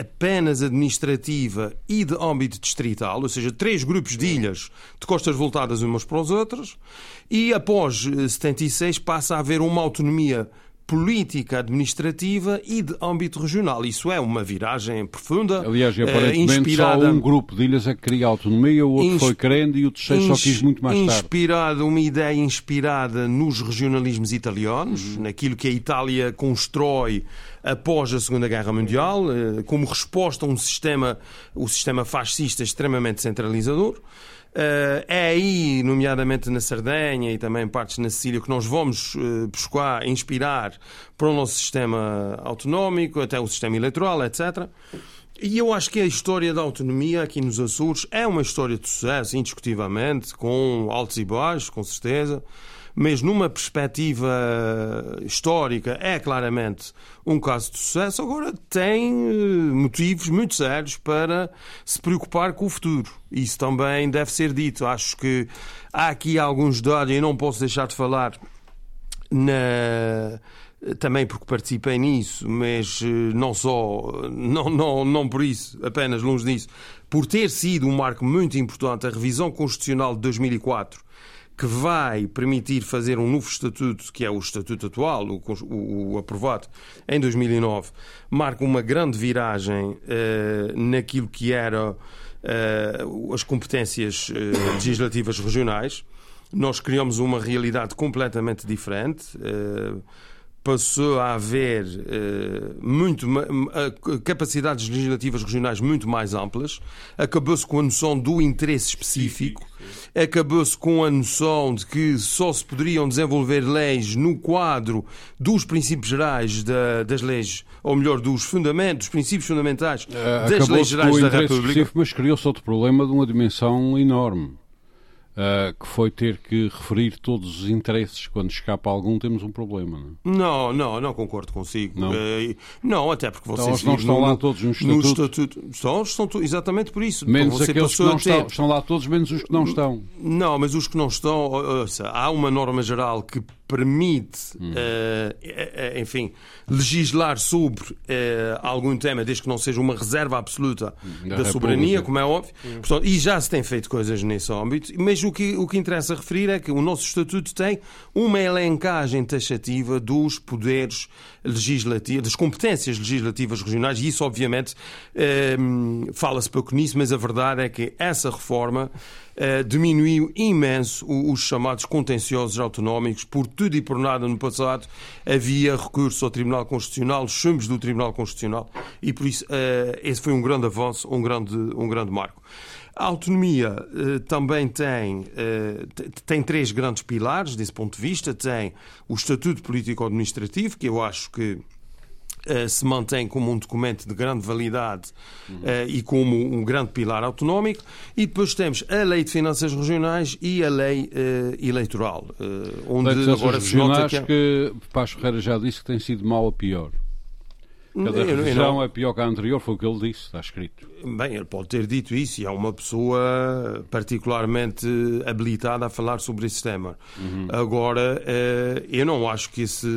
apenas administrativa e de âmbito distrital, ou seja, três grupos de ilhas de costas voltadas umas para as outras, e após 76 passa a haver uma autonomia política administrativa e de âmbito regional. Isso é uma viragem profunda. Aliás, e aparentemente inspirada, só um grupo de ilhas é que queria autonomia, o outro foi querendo e o terceiro só quis muito mais tarde. Inspirada, uma ideia inspirada nos regionalismos italianos, uhum. naquilo que a Itália constrói após a Segunda Guerra Mundial, eh, como resposta a um sistema, o sistema fascista extremamente centralizador. Eh, é aí, nomeadamente na Sardenha e também partes na Sicília, que nós vamos eh, buscar, inspirar para o nosso sistema autonómico, até o sistema eleitoral, etc. E eu acho que a história da autonomia aqui nos Açores é uma história de sucesso, indiscutivelmente, com altos e baixos, com certeza mas numa perspectiva histórica é claramente um caso de sucesso. Agora tem eh, motivos muito sérios para se preocupar com o futuro. Isso também deve ser dito. Acho que há aqui alguns dados, e não posso deixar de falar na também porque participei nisso, mas eh, não só, não, não, não por isso, apenas longe disso, por ter sido um marco muito importante a revisão constitucional de 2004 que vai permitir fazer um novo estatuto, que é o estatuto atual, o, o, o aprovado em 2009, marca uma grande viragem uh, naquilo que eram uh, as competências uh, legislativas regionais. Nós criamos uma realidade completamente diferente passou a haver uh, muito, capacidades legislativas regionais muito mais amplas, acabou-se com a noção do interesse específico, acabou-se com a noção de que só se poderiam desenvolver leis no quadro dos princípios gerais da, das leis, ou melhor, dos fundamentos, dos princípios fundamentais uh, das leis gerais da República. Mas criou-se outro problema de uma dimensão enorme Uh, que foi ter que referir todos os interesses. Quando escapa algum, temos um problema. Não, é? não, não, não concordo consigo. Não, uh, não até porque então, vocês então, não estão no, lá todos no estatuto. No estatuto estão, estão exatamente por isso. Menos então, aqueles que não ter... estão. Estão lá todos, menos os que não estão. Não, mas os que não estão. Ouça, há uma norma geral que permite, hum. uh, enfim, legislar sobre uh, algum tema, desde que não seja uma reserva absoluta hum, da, da soberania, como é óbvio. Hum. Portanto, e já se tem feito coisas nesse âmbito, mas o que, o que interessa referir é que o nosso Estatuto tem uma elencagem taxativa dos poderes legislativos, das competências legislativas regionais, e isso, obviamente, uh, fala-se pouco nisso, mas a verdade é que essa reforma diminuiu imenso os chamados contenciosos autonómicos por tudo e por nada no passado havia recurso ao Tribunal Constitucional, chumos do Tribunal Constitucional, e por isso uh, esse foi um grande avanço, um grande, um grande marco. A autonomia uh, também tem, uh, tem três grandes pilares desse ponto de vista. Tem o Estatuto Político-Administrativo, que eu acho que Uh, se mantém como um documento de grande validade uh, e como um grande pilar autonómico. E depois temos a Lei de Finanças Regionais e a Lei uh, Eleitoral, onde Lei de agora se nota que... que Paz Ferreira já disse que tem sido mal a pior. Cada revisão não... é pior que a anterior, foi o que ele disse, está escrito. Bem, ele pode ter dito isso e é uma pessoa particularmente habilitada a falar sobre esse tema. Uhum. Agora, eh, eu não acho que esse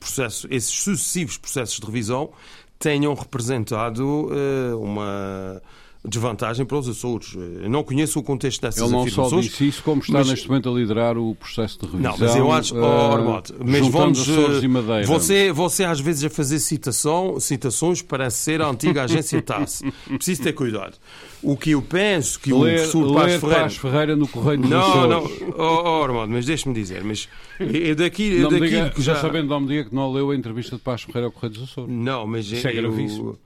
processo, esses sucessivos processos de revisão tenham representado eh, uma desvantagem para os Açores. Eu não conheço o contexto dessas Ele não afirmações. só disse isso, como está mas... neste momento a liderar o processo de revisão. Não, mas eu acho... Uh, oh, Armado, mas vamos... Açores e Madeira. Você, você às vezes a fazer citação, citações para ser a antiga agência TAS. Preciso ter cuidado. O que eu penso que ler, o professor Paz Ferreira... Paz Ferreira no Correio dos não, Açores. Não, oh, oh, Armando, mas deixe-me dizer, mas eu daqui, daqui diga, já... já sabendo, não me diga que não leu a entrevista de Paz Ferreira ao Correio dos Açores. Não, mas... Isso é gravíssimo.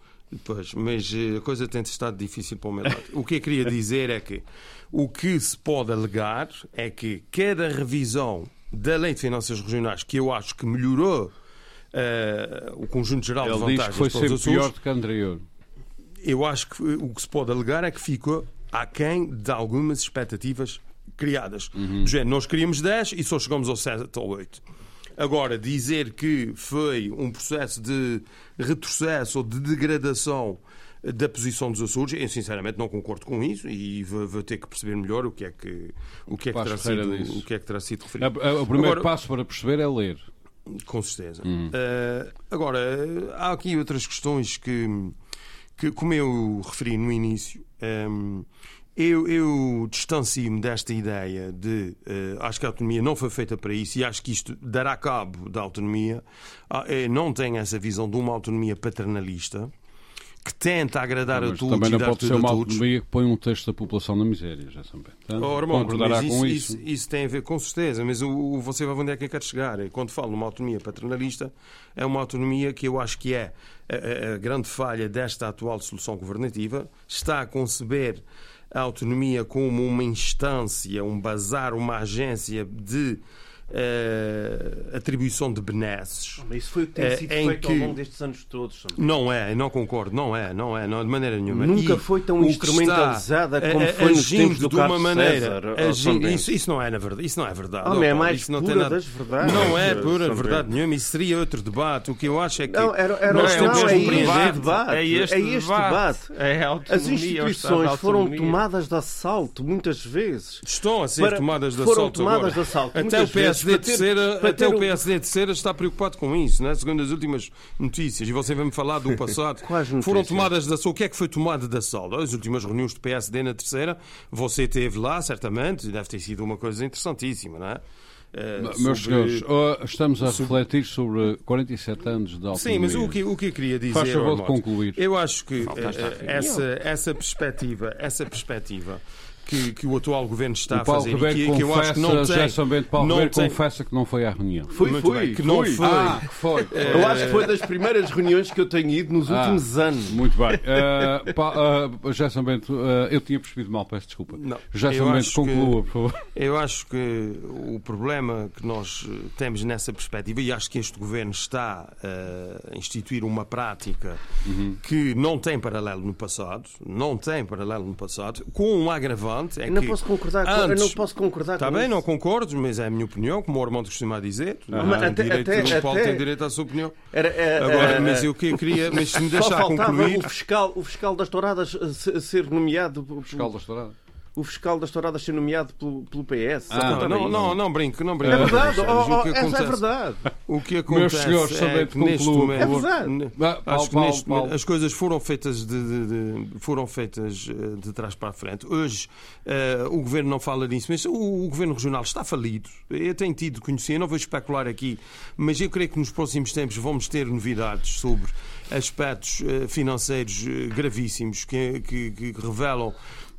Pois, mas eh, a coisa tem estado difícil para o meu lado. O que eu queria dizer é que o que se pode alegar é que cada revisão da Lei de Finanças Regionais, que eu acho que melhorou uh, o conjunto geral Ele de vantagens diz que foi para sempre pior do que a anterior. Eu acho que o que se pode alegar é que ficou aquém de algumas expectativas criadas. Uhum. nós queríamos 10 e só chegamos ao 7 ou 8. Agora, dizer que foi um processo de retrocesso ou de degradação da posição dos Açores, eu sinceramente não concordo com isso e vou, vou ter que perceber melhor o que é que, o que, é que, terá, sido, o que, é que terá sido referido. O primeiro agora, passo para perceber é ler. Com certeza. Hum. Uh, agora, há aqui outras questões que, que como eu referi no início, um, eu, eu distancio-me desta ideia de uh, acho que a autonomia não foi feita para isso e acho que isto dará cabo da autonomia. Uh, não tenho essa visão de uma autonomia paternalista que tenta agradar não, a todos também não pode ser uma autonomia que põe um texto da população na miséria, já. Então, oh, Armando, concordará isso, com isso. isso. isso. tem a ver com certeza, mas o, você vai onde é que eu quero chegar. Quando falo numa autonomia paternalista, é uma autonomia que eu acho que é a, a, a grande falha desta atual solução governativa, está a conceber a autonomia como uma instância, um bazar, uma agência de uh, atribuição de benesses. Mas isso foi o que tem uh, sido feito que... ao longo destes anos todos. Não é, não concordo, não é, não é, não, de maneira nenhuma. Nunca e foi tão instrumentalizada como foi nos tempos do de uma maneira. Agindo, isso, isso, não é na verdade, isso não é verdade. Oh, é mais isso não pura tem nada, das verdades. Não é pura verdade nenhuma, isso seria outro debate. O que eu acho é que não, era, era, nós não, temos é, um este debate, é este, é este debate. É As instituições foram tomadas de assalto muitas vezes. Estão a ser tomadas de assalto Foram tomadas de assalto. Até o PSD terceira até o PSD de Cera está preocupado com isso, né? segundo as últimas notícias. E você vai-me falar do passado. Foram tomadas da O que é que foi tomado da sala? As últimas reuniões do PSD na terceira, você esteve lá, certamente, deve ter sido uma coisa interessantíssima, não é? Uh, Meus sobre... senhores, oh, estamos a refletir sobre 47 anos de autonomia. Sim, mas o que, o que eu queria dizer... Faz favor de concluir. Eu acho que uh, essa, essa perspectiva, essa perspectiva que, que o atual governo está a fazer Ribeiro e que, que, eu acho que não tem. Bento, Paulo não Ribeiro tem... confessa que não foi à reunião. Foi, Muito foi. Bem, que não foi. Ah, que foi. Eu acho que foi das primeiras reuniões que eu tenho ido nos ah, últimos anos. Muito bem. Uh, pa, uh, Gerson Bento, uh, eu tinha percebido mal, peço desculpa. Não, Gerson Bento, conclua, que, por favor. Eu acho que o problema que nós temos nessa perspectiva, e acho que este governo está a instituir uma prática uhum. que não tem paralelo no passado, não tem paralelo no passado, com um agravante. É não que posso concordar Antes, eu não posso concordar Está com bem, isso. não concordo, mas é a minha opinião, como o Armando costuma dizer. Não, mas até, direito, até, o Paulo até, tem direito à sua opinião. Era, era, Agora, era, mas eu que queria, mas se me deixar concluir. O fiscal, o fiscal das Touradas ser nomeado. O fiscal das Touradas? O fiscal das touradas ser nomeado pelo, pelo PS. Ah, não, não, não brinco, não brinco. É verdade, oh, oh, o que acontece, é verdade. O que acontece Meus senhores, é que neste momento, é verdade. acho que neste momento as coisas foram feitas de, de, de, foram feitas eh, de trás para a frente. Hoje uh, o governo não fala nisso, mas o, o, governo regional está falido. Eu tenho tido conhecer, não vou especular aqui, mas eu creio que nos próximos tempos vamos ter novidades sobre aspectos uh, financeiros gravíssimos que, que, que revelam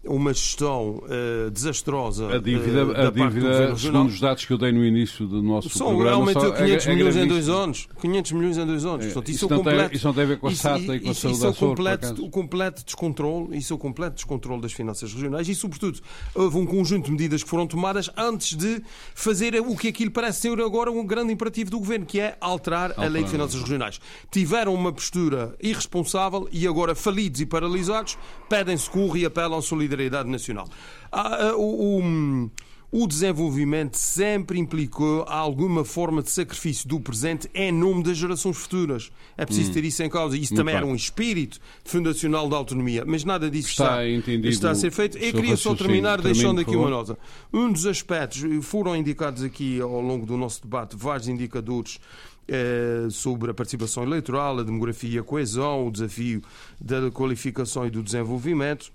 uma gestão uh, desastrosa a dívida, uh, a dívida segundo os dados que eu dei no início do nosso só, programa aumentou só, 500 é, milhões é em dois anos. 500 milhões em dois anos. Portanto, isso, isso, é não completo, tem, isso não tem a ver com a SATA isso, e com a saúde isso é o completo, o completo descontrole isso é o completo descontrole das finanças regionais e sobretudo houve um conjunto de medidas que foram tomadas antes de fazer o que aquilo parece ser agora um grande imperativo do governo que é alterar, alterar a lei de finanças regionais. Tiveram uma postura irresponsável e agora falidos e paralisados pedem socorro e apelam à solidariedade nacional ah, o, o, o desenvolvimento sempre implicou alguma forma de sacrifício do presente em nome das gerações futuras. É preciso Hum. ter isso em causa. Isso Muito também era um espírito fundacional da autonomia, mas nada disso Está está, está a ser feito. Eu queria só terminar deixando aqui uma nota. Um dos aspectos, foram indicados aqui ao longo do nosso debate vários indicadores eh, sobre a participação eleitoral, a demografia a coesão, o desafio da qualificação e do desenvolvimento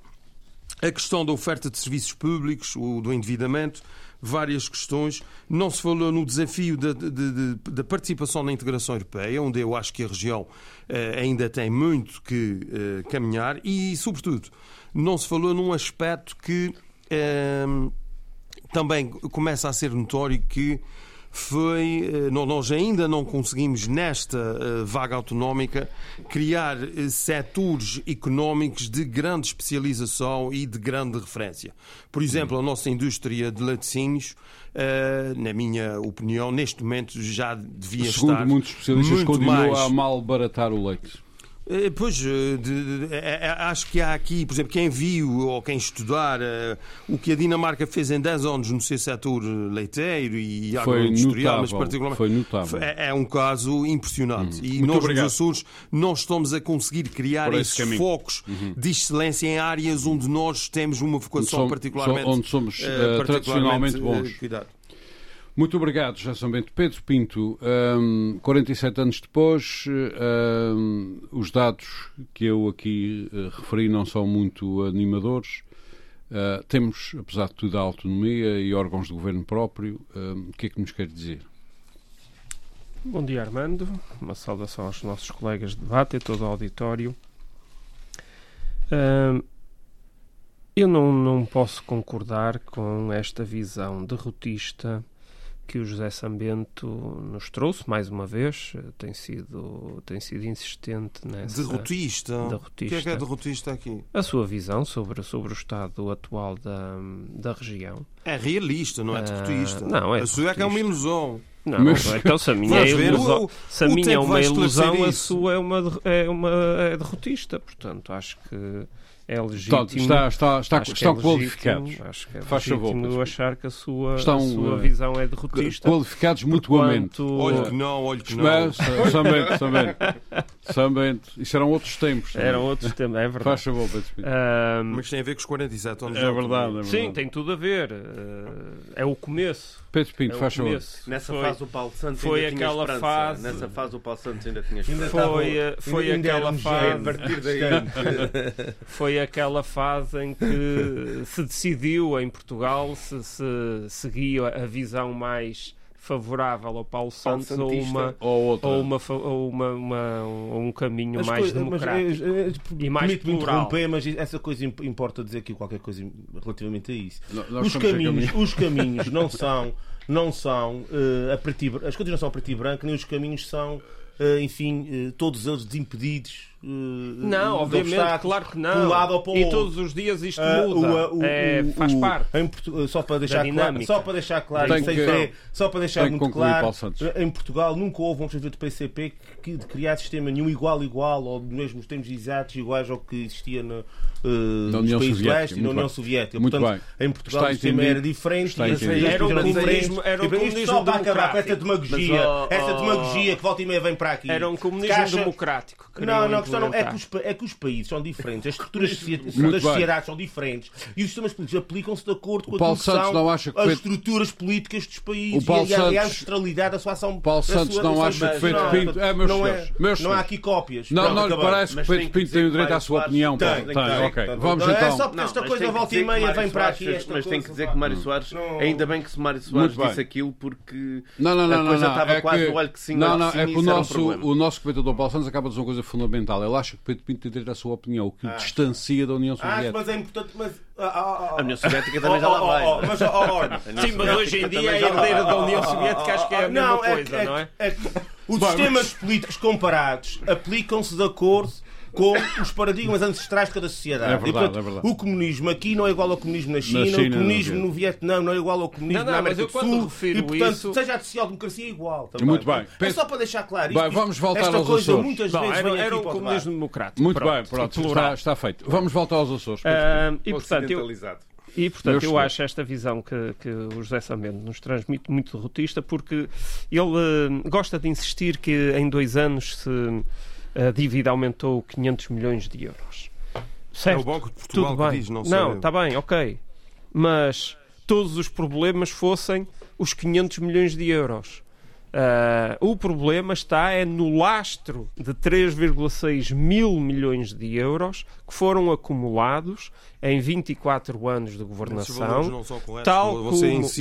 a questão da oferta de serviços públicos, o do endividamento, várias questões. Não se falou no desafio da, de- participação na integração europeia, onde eu acho que a região eh, ainda tem muito que eh, caminhar e, sobretudo, não se falou num aspecto que eh, também começa a ser notório que foi eh, nó- nós ainda não conseguimos nesta eh, vaga autonómica criar eh, setores económicos de grande especialização e de grande referência. Por exemplo, a nossa indústria de laticínios, eh, na minha opinião, neste momento já devia Segundo estar muitos especialistas, muito continua mais a malbaratar o leite. Eh, Pois, eh, de- de- eh, acho que há aqui, por exemplo, quem viu ou quem estudar eh, o que a Dinamarca fez em 10 anos no seu setor leiteiro e agroindustrial, mas particularmente. foi notável. É, é um caso impressionante. E Muito nós, obrigado. nos Açores, não estamos a conseguir criar Por esses caminho. Uhum. focos de excelência em áreas onde nós temos uma vocação particularmente. onde somos, eh, particularmente, tradicionalmente bons. eh, cuidado. Muito obrigado, São Bento. Pedro Pinto, hum, 47 anos depois, hum, os dados que eu aqui eh, referi não são muito animadores. Uh, temos, apesar de tudo, a autonomia e órgãos de governo próprio. Hum, o que é que nos quer dizer? Bom dia, Armando. Uma saudação aos nossos colegas de debate e todo o auditório. Ahm, eu não, não posso concordar com esta visão derrotista que o José Sambento nos trouxe, mais uma vez. Tem sido, tem sido insistente nessa... Derrotista. O que é que é Derrotista. derrotista aqui? A sua visão sobre, sobre o estado atual da, da região. É realista, não é derrotista. não, é a sua é que é uma derrotista. ilusão. Não, Mas- então se a minha, é ilusão, o- se a minha é uma ilusão, a isso. sua é uma, é uma é derrotista. Portanto, acho que é legítimo. Está, está, está, acho que estão é legítimo- qualificados. Acho que é Faz favor, legítimo achar que a sua, Estão, a sua eh, visão é derrotista. Qualificados mutuamente. porquanto- Olha que não, olha que não. Mas, Bento, São Bento, isso eram outros tempos. também. Eram outros temas, é verdade. Faz favor, Pedro. Ahm, Mas tem a ver com os 47 anos. É verdade, é verdade. sim, tem tudo a ver. eh, é o começo. Pedro É Pinto, o faz favor. Nessa Foi- fase o Paulo Santos foi ainda tinha aquela esperança. fase- Nessa fase o Paulo Santos ainda tinha Ainda esperança. Foi, foi ainda aquela um fase- partir daí. foi aquela fase em que se decidiu em Portugal se, se seguia a visão mais favorável ao Paulo Santos ou Santista. uma Ou outra. ou, uma, ou uma, uma- ou um caminho As mais democrático. Mas, eh, eh, E mais plural. interromper, mas essa coisa imp- importa dizer aqui qualquer coisa relativamente a isso. Os caminhos, caminho. os caminhos não são, não são eh, a preto as coisas não são a preto e branco, nem os caminhos são, eh, enfim, eh, todos eles desimpedidos. Eh, Não, de obviamente, obstáculos, claro que de não. um lado ou para o e todos os dias isto Ah, muda. o- o- É, o- faz o- parte. em Portu- só para deixar claro, só para deixar claro, que- é- só para deixar muito concluir, claro, Santos. em Portugal nunca houve um objeto do PCP que, de criar sistema nenhum igual igual ou mesmo os termos exatos iguais ao que existia na, eh, nos União países Soviética, leste e na muito União bem. Soviética. Muito Portanto, em Portugal Está o sistema entendido. era diferente Está e entendido. Era o comunismo- era E isto comunismo só para acabar com democrático. demagogia, Mas, oh, essa oh, demagogia que volta e meia vem para aqui. Era um comunismo democrático. não, não, questão não, é, que os, é que os países são diferentes, as estruturas das sociedades são diferentes e os sistemas políticos aplicam-se de acordo com O Paulo aquilo que Santos não acha que as estruturas políticas dos países O Paulo e, a, e a Santos- ancestralidade da sua ação. Paulo Santos sua- não acha que Pedro Pinto- é, meus não, senhores, meus não há aqui cópias. Não, Pronto, não lhe parece que Pedro Pinto tem o direito à sua opinião, Tem, ok. Portanto, Vamos não, então. É só porque esta coisa volta e meia vem para aqui. Mas tem coisa, que dizer que Mário Soares, ainda bem que se Mário Soares disse aquilo porque a coisa estava é quase no olho que sim, não, não, é que o nosso comentador Paulo Santos acaba de dizer uma coisa fundamental. Tal. Ele acha que Pedro Pinto tem direito à sua opinião, o que o distancia da União Acho, Soviética. mas é importante. Mas, ah, ah, ah, A União ah. Soviética também já Oh, lá oh, vai. oh, Mas, Sim, mas hoje em dia é herdeira da União Soviética, acho que é a mesma coisa, é, não é? é que os sistemas políticos comparados aplicam-se de acordo com os paradigmas ancestrais de cada sociedade. É verdade, E, portanto, é verdade. O comunismo aqui não é igual ao comunismo na China, China, o comunismo no no Vietnã não é igual ao comunismo Não, não, na mas América eu do Sul. refiro e, portanto, isso- seja a social-democracia é igual. Também. Muito bem. É só para deixar claro Bem, isto. vamos voltar esta aos coisa Açores. muitas Bom, vezes era, vem era aqui o para o comunismo debate. democrático. Muito pronto, bem, pronto, está, está feito. Vamos voltar aos Açores. Ah, e, portanto, eu. E, portanto, eu acho esta visão que, que o José Sambento nos transmite muito derrotista, porque ele eh, gosta de insistir que em dois anos se, a dívida aumentou 500 milhões de euros. Certo, É o Banco de Portugal tudo que bem. diz, não sei. está bem, ok. Mas todos os problemas fossem os 500 milhões de euros. Uh, o problema está é no lastro de 3,6 mil milhões de euros que foram acumulados em 24 anos de governação. Não tal como,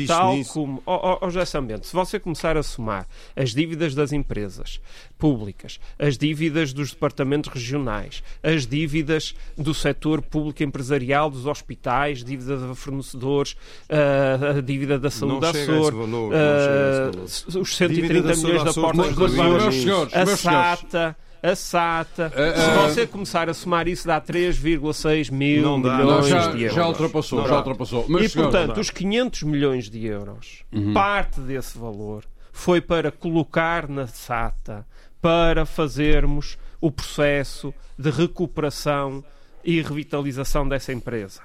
tal nisso. como oh, oh, José Sambento, se você começar a somar as dívidas das empresas públicas, as dívidas dos departamentos regionais, as dívidas do setor público empresarial, dos hospitais, dívida de fornecedores, uh, a dívida da saúde da SOR, uh, os 30 milhões da Porta dos Leões, a SATA a SATA. Uh, uh, se você começar a somar isso, dá 3,6 mil dá, milhões já, de euros. Já ultrapassou, não já ultrapassou. Mas, e, senhor, portanto, os 500 milhões de euros, uhum. parte desse valor foi para colocar na SATA para fazermos o processo de recuperação e revitalização dessa empresa.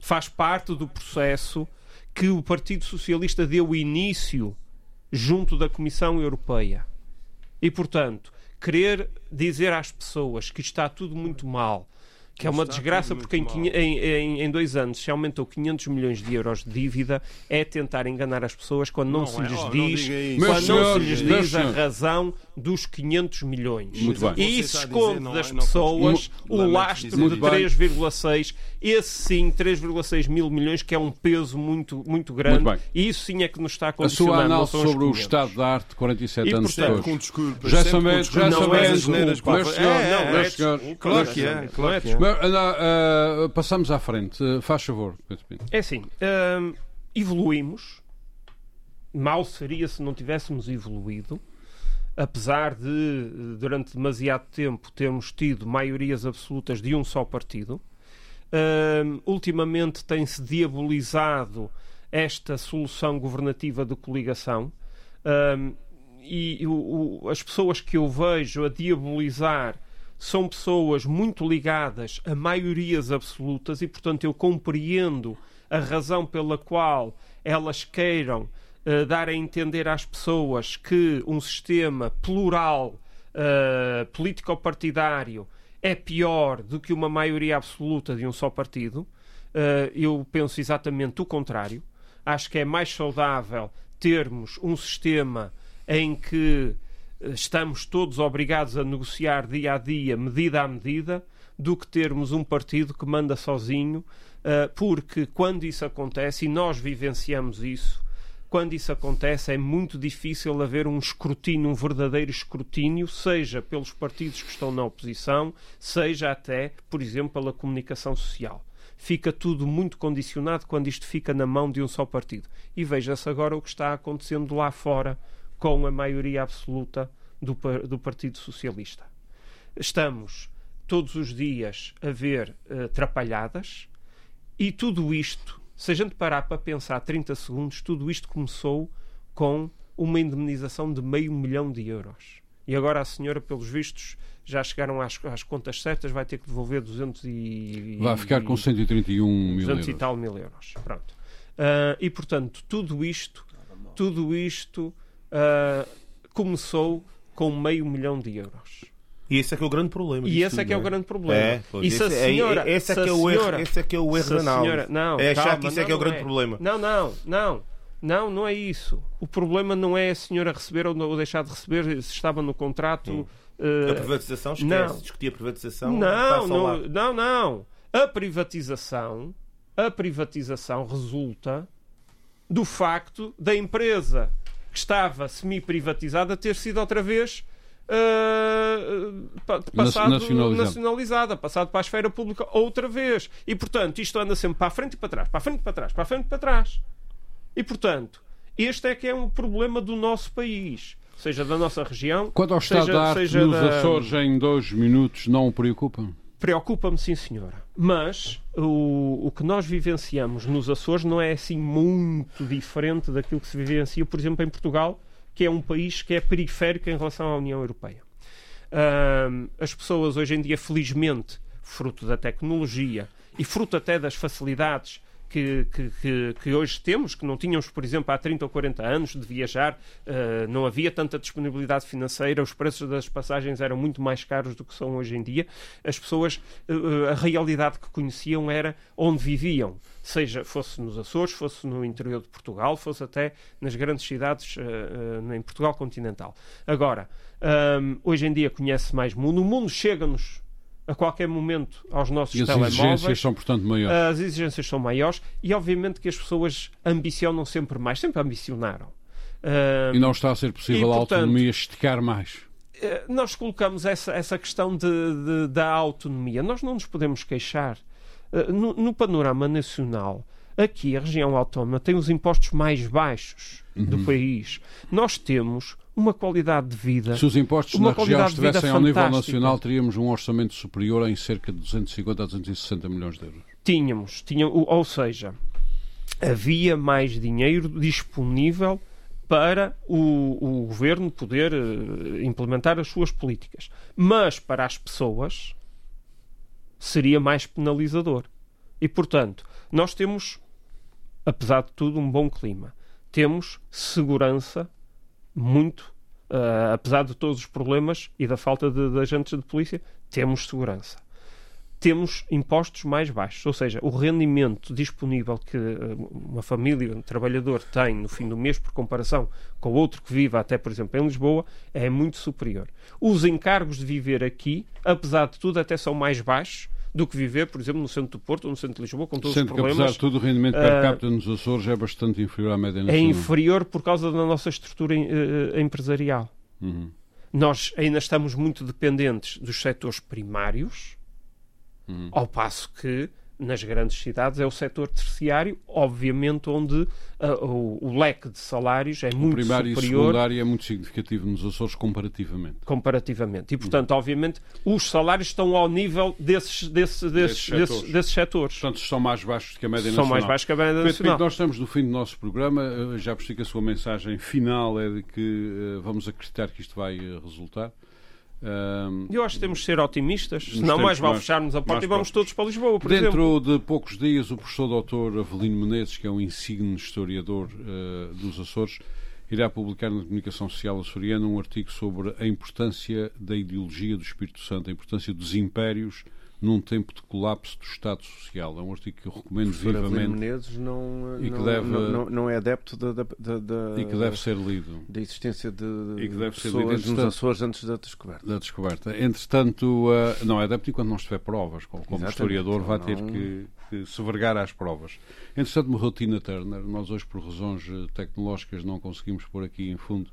Faz parte do processo que o Partido Socialista deu início junto da Comissão Europeia. E, portanto, querer dizer às pessoas que está tudo muito mal, que é uma desgraça porque em, em, em- dois anos se aumentou 500 milhões de euros de dívida, é tentar enganar as pessoas quando não, Não se é, lhes oh, não diz, isso. quando não se lhes diz a razão dos 500 milhões. Muito bem. E Você isso a esconde dizer, não das é- não pessoas Mu- o lastro de Muito bem. 3,6, esse sim, 3,6 mil milhões, que é um peso muito, muito grande. Muito bem. E isso sim é que nos está a a condicionar. sua não análise sobre o 500. estado da arte 47 E, anos portanto, depois. com desculpas. Já sabemos, já. Não é desculpa. É, não, é desculpa. Claro que é, claro que é. Ah, ah, passamos à frente. Ah, Faz favor. É assim, hum, evoluímos. Mal seria se não tivéssemos evoluído. Apesar de, eh, durante demasiado tempo, termos tido maiorias absolutas de um só partido. Hum, ultimamente tem-se diabolizado esta solução governativa de coligação. Hum, e o- o- as pessoas que eu vejo a diabolizar são pessoas muito ligadas a maiorias absolutas e, portanto, eu compreendo a razão pela qual elas queiram eh, dar a entender às pessoas que um sistema plural eh, político-partidário é pior do que uma maioria absoluta de um só partido. Eh, eu penso exatamente o contrário. Acho que é mais saudável termos um sistema em que estamos todos obrigados a negociar dia a dia, medida a medida, do que termos um partido que manda sozinho, eh, porque quando isso acontece, e nós vivenciamos isso, quando isso acontece é muito difícil haver um escrutínio, um verdadeiro escrutínio, seja pelos partidos que estão na oposição, seja até, por exemplo, pela comunicação social. Fica tudo muito condicionado quando isto fica na mão de um só partido. E veja-se agora o que está acontecendo lá fora com a maioria absoluta do, do Partido Socialista. Estamos todos os dias a ver eh, atrapalhadas e tudo isto, se a gente parar para pensar 30 segundos, tudo isto começou com uma indemnização de meio milhão de euros. E agora a senhora, pelos vistos, já chegaram às, às contas certas, vai ter que devolver 200 e... Vai ficar com 131 mil 200 e euros. tal mil euros. Pronto. Ah, e portanto, tudo isto, tudo isto ah, começou com meio milhão de euros. E esse é que é o grande problema. E esse é tudo, que é o não grande problema. É, pois, e se a esse é- senhora, esse é que é a o erro- senhora- esse é que é o erro a da senhora- não, É achar calma, que isso é não, que é o não grande problema. Não, não, não. Não, não é isso. O problema não é a senhora receber ou, não- ou deixar de receber se estava no contrato. eh, A privatização, esquece. não. Discutir a privatização. não, não, não, não. A privatização, a privatização resulta do facto da empresa que estava semi-privatizada ter sido outra vez uh, passado Nacionalizado. nacionalizada, passado para a esfera pública outra vez. E, portanto, isto anda sempre para a frente e para trás, para a frente e para trás, para a frente e para trás. E, portanto, este é que é um problema do nosso país, seja da nossa região, Quanto ao estado seja, da arte seja nos da... Açores em dois minutos, não o preocupa? Preocupa-me, sim, senhora. Mas o, o que nós vivenciamos nos Açores não é assim muito diferente daquilo que se vivencia, por exemplo, em Portugal, que é um país que é periférico em relação à União Europeia. Ahm, as pessoas hoje em dia, felizmente, fruto da tecnologia e fruto até das facilidades que, que, que, hoje temos, que não tínhamos, por exemplo, há 30 ou 40 anos de viajar, uh, não havia tanta disponibilidade financeira, os preços das passagens eram muito mais caros do que são hoje em dia. As pessoas, uh, a realidade que conheciam era onde viviam, seja fosse nos Açores, fosse no interior de Portugal, fosse até nas grandes cidades uh, em Portugal continental. Agora, um, hoje em dia conhece mais mundo, o mundo chega-nos a qualquer momento aos nossos E as telemóveis. exigências são, portanto, maiores. As exigências são maiores e, obviamente, que as pessoas ambicionam sempre mais, sempre ambicionaram. Uh, E não está a ser possível e, a portanto, autonomia esticar mais. eh, nós colocamos essa, essa questão de, de- da autonomia. Nós não nos podemos queixar. Eh, No, no panorama nacional, aqui a região autónoma tem os impostos mais baixos do Uhum. país. Nós temos uma qualidade de vida. Se os impostos na região estivessem ao nível nacional, teríamos um orçamento superior em cerca de 250 a 260 milhões de euros. tínhamos, tinha, ou seja, havia mais dinheiro disponível para o, o governo poder eh, implementar as suas políticas. Mas para as pessoas seria mais penalizador. E, portanto, nós temos, apesar de tudo, um bom clima. Temos segurança muito, eh, apesar de todos os problemas e da falta de, de agentes de polícia, temos segurança temos impostos mais baixos, ou seja, o rendimento disponível que eh, uma família, um trabalhador tem no fim do mês por comparação com outro que vive até, por exemplo, em Lisboa, é muito superior. Os encargos de viver aqui, apesar de tudo, até são mais baixos do que viver, por exemplo, no centro do Porto ou no centro de Lisboa, com todos Sendo os que, apesar problemas. de tudo, o rendimento per eh, capita nos Açores é bastante inferior à média É nacional. inferior por causa da nossa estrutura eh, empresarial. Uhum. Nós ainda estamos muito dependentes dos setores primários, Uhum. ao passo que nas grandes cidades é o setor terciário, obviamente onde ah, o, o leque de salários é O muito primário e superior secundário é muito significativo nos Açores comparativamente. comparativamente. E, portanto, obviamente, os salários estão ao nível desses, desses, desses, Desses setores. desses setores. Portanto, são mais baixos que a média São nacional. mais baixos que a média Pedro nacional. Pinto, nós estamos no fim do nosso programa. Eh, Já percebi que a sua mensagem final é de que eh, vamos acreditar que isto vai eh, resultar. Eu acho que temos de ser otimistas, senão mais vale mais- fecharmos a porta e vamos próximos. todos para Lisboa, por exemplo. Dentro de poucos dias, o professor doutor Avelino Menezes, que é um insigne historiador eh, dos Açores, irá publicar na comunicação social açoriana um artigo sobre a importância da ideologia do Espírito Santo, a importância dos impérios num tempo de colapso do Estado Social. É um artigo que eu recomendo vivamente Menezes não, E que não, deve- não, não- é adepto da, da, da- e que deve ser lido. da existência de E que deve ser pessoas lido, nos. Açores antes da descoberta. da descoberta. Entretanto, uh, não é adepto enquanto não estiver provas. Como, historiador, vai ter Não- que, que se vergar às provas. Entretanto, morreu Tina Turner. Nós, hoje, por razões eh, tecnológicas, não conseguimos pôr aqui em fundo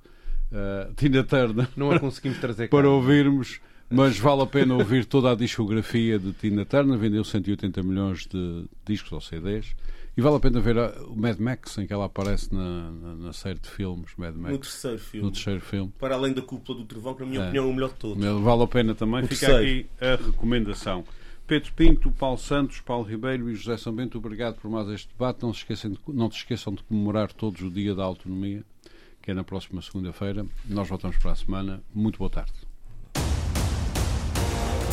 uh, Tina Turner Não a conseguimos trazer cá. para ouvirmos. Mas vale a pena ouvir toda a discografia de Tina Turner. Vendeu 180 milhões de discos ou CDs. E vale a pena ver a- o Mad Max, em que ela aparece na, na, na série de filmes Mad Max, No terceiro filme. no terceiro filme. Para além da cúpula do trovão, que na minha É. opinião é o melhor de todos. Vale a pena também. O Fica terceiro. aqui a recomendação. Pedro Pinto, Paulo Santos, Paulo Ribeiro e José São Bento, obrigado por mais este debate. Não se, esqueçam de, não se esqueçam de comemorar todos o Dia da Autonomia, que é na próxima segunda-feira. Nós voltamos para a semana. Muito boa tarde.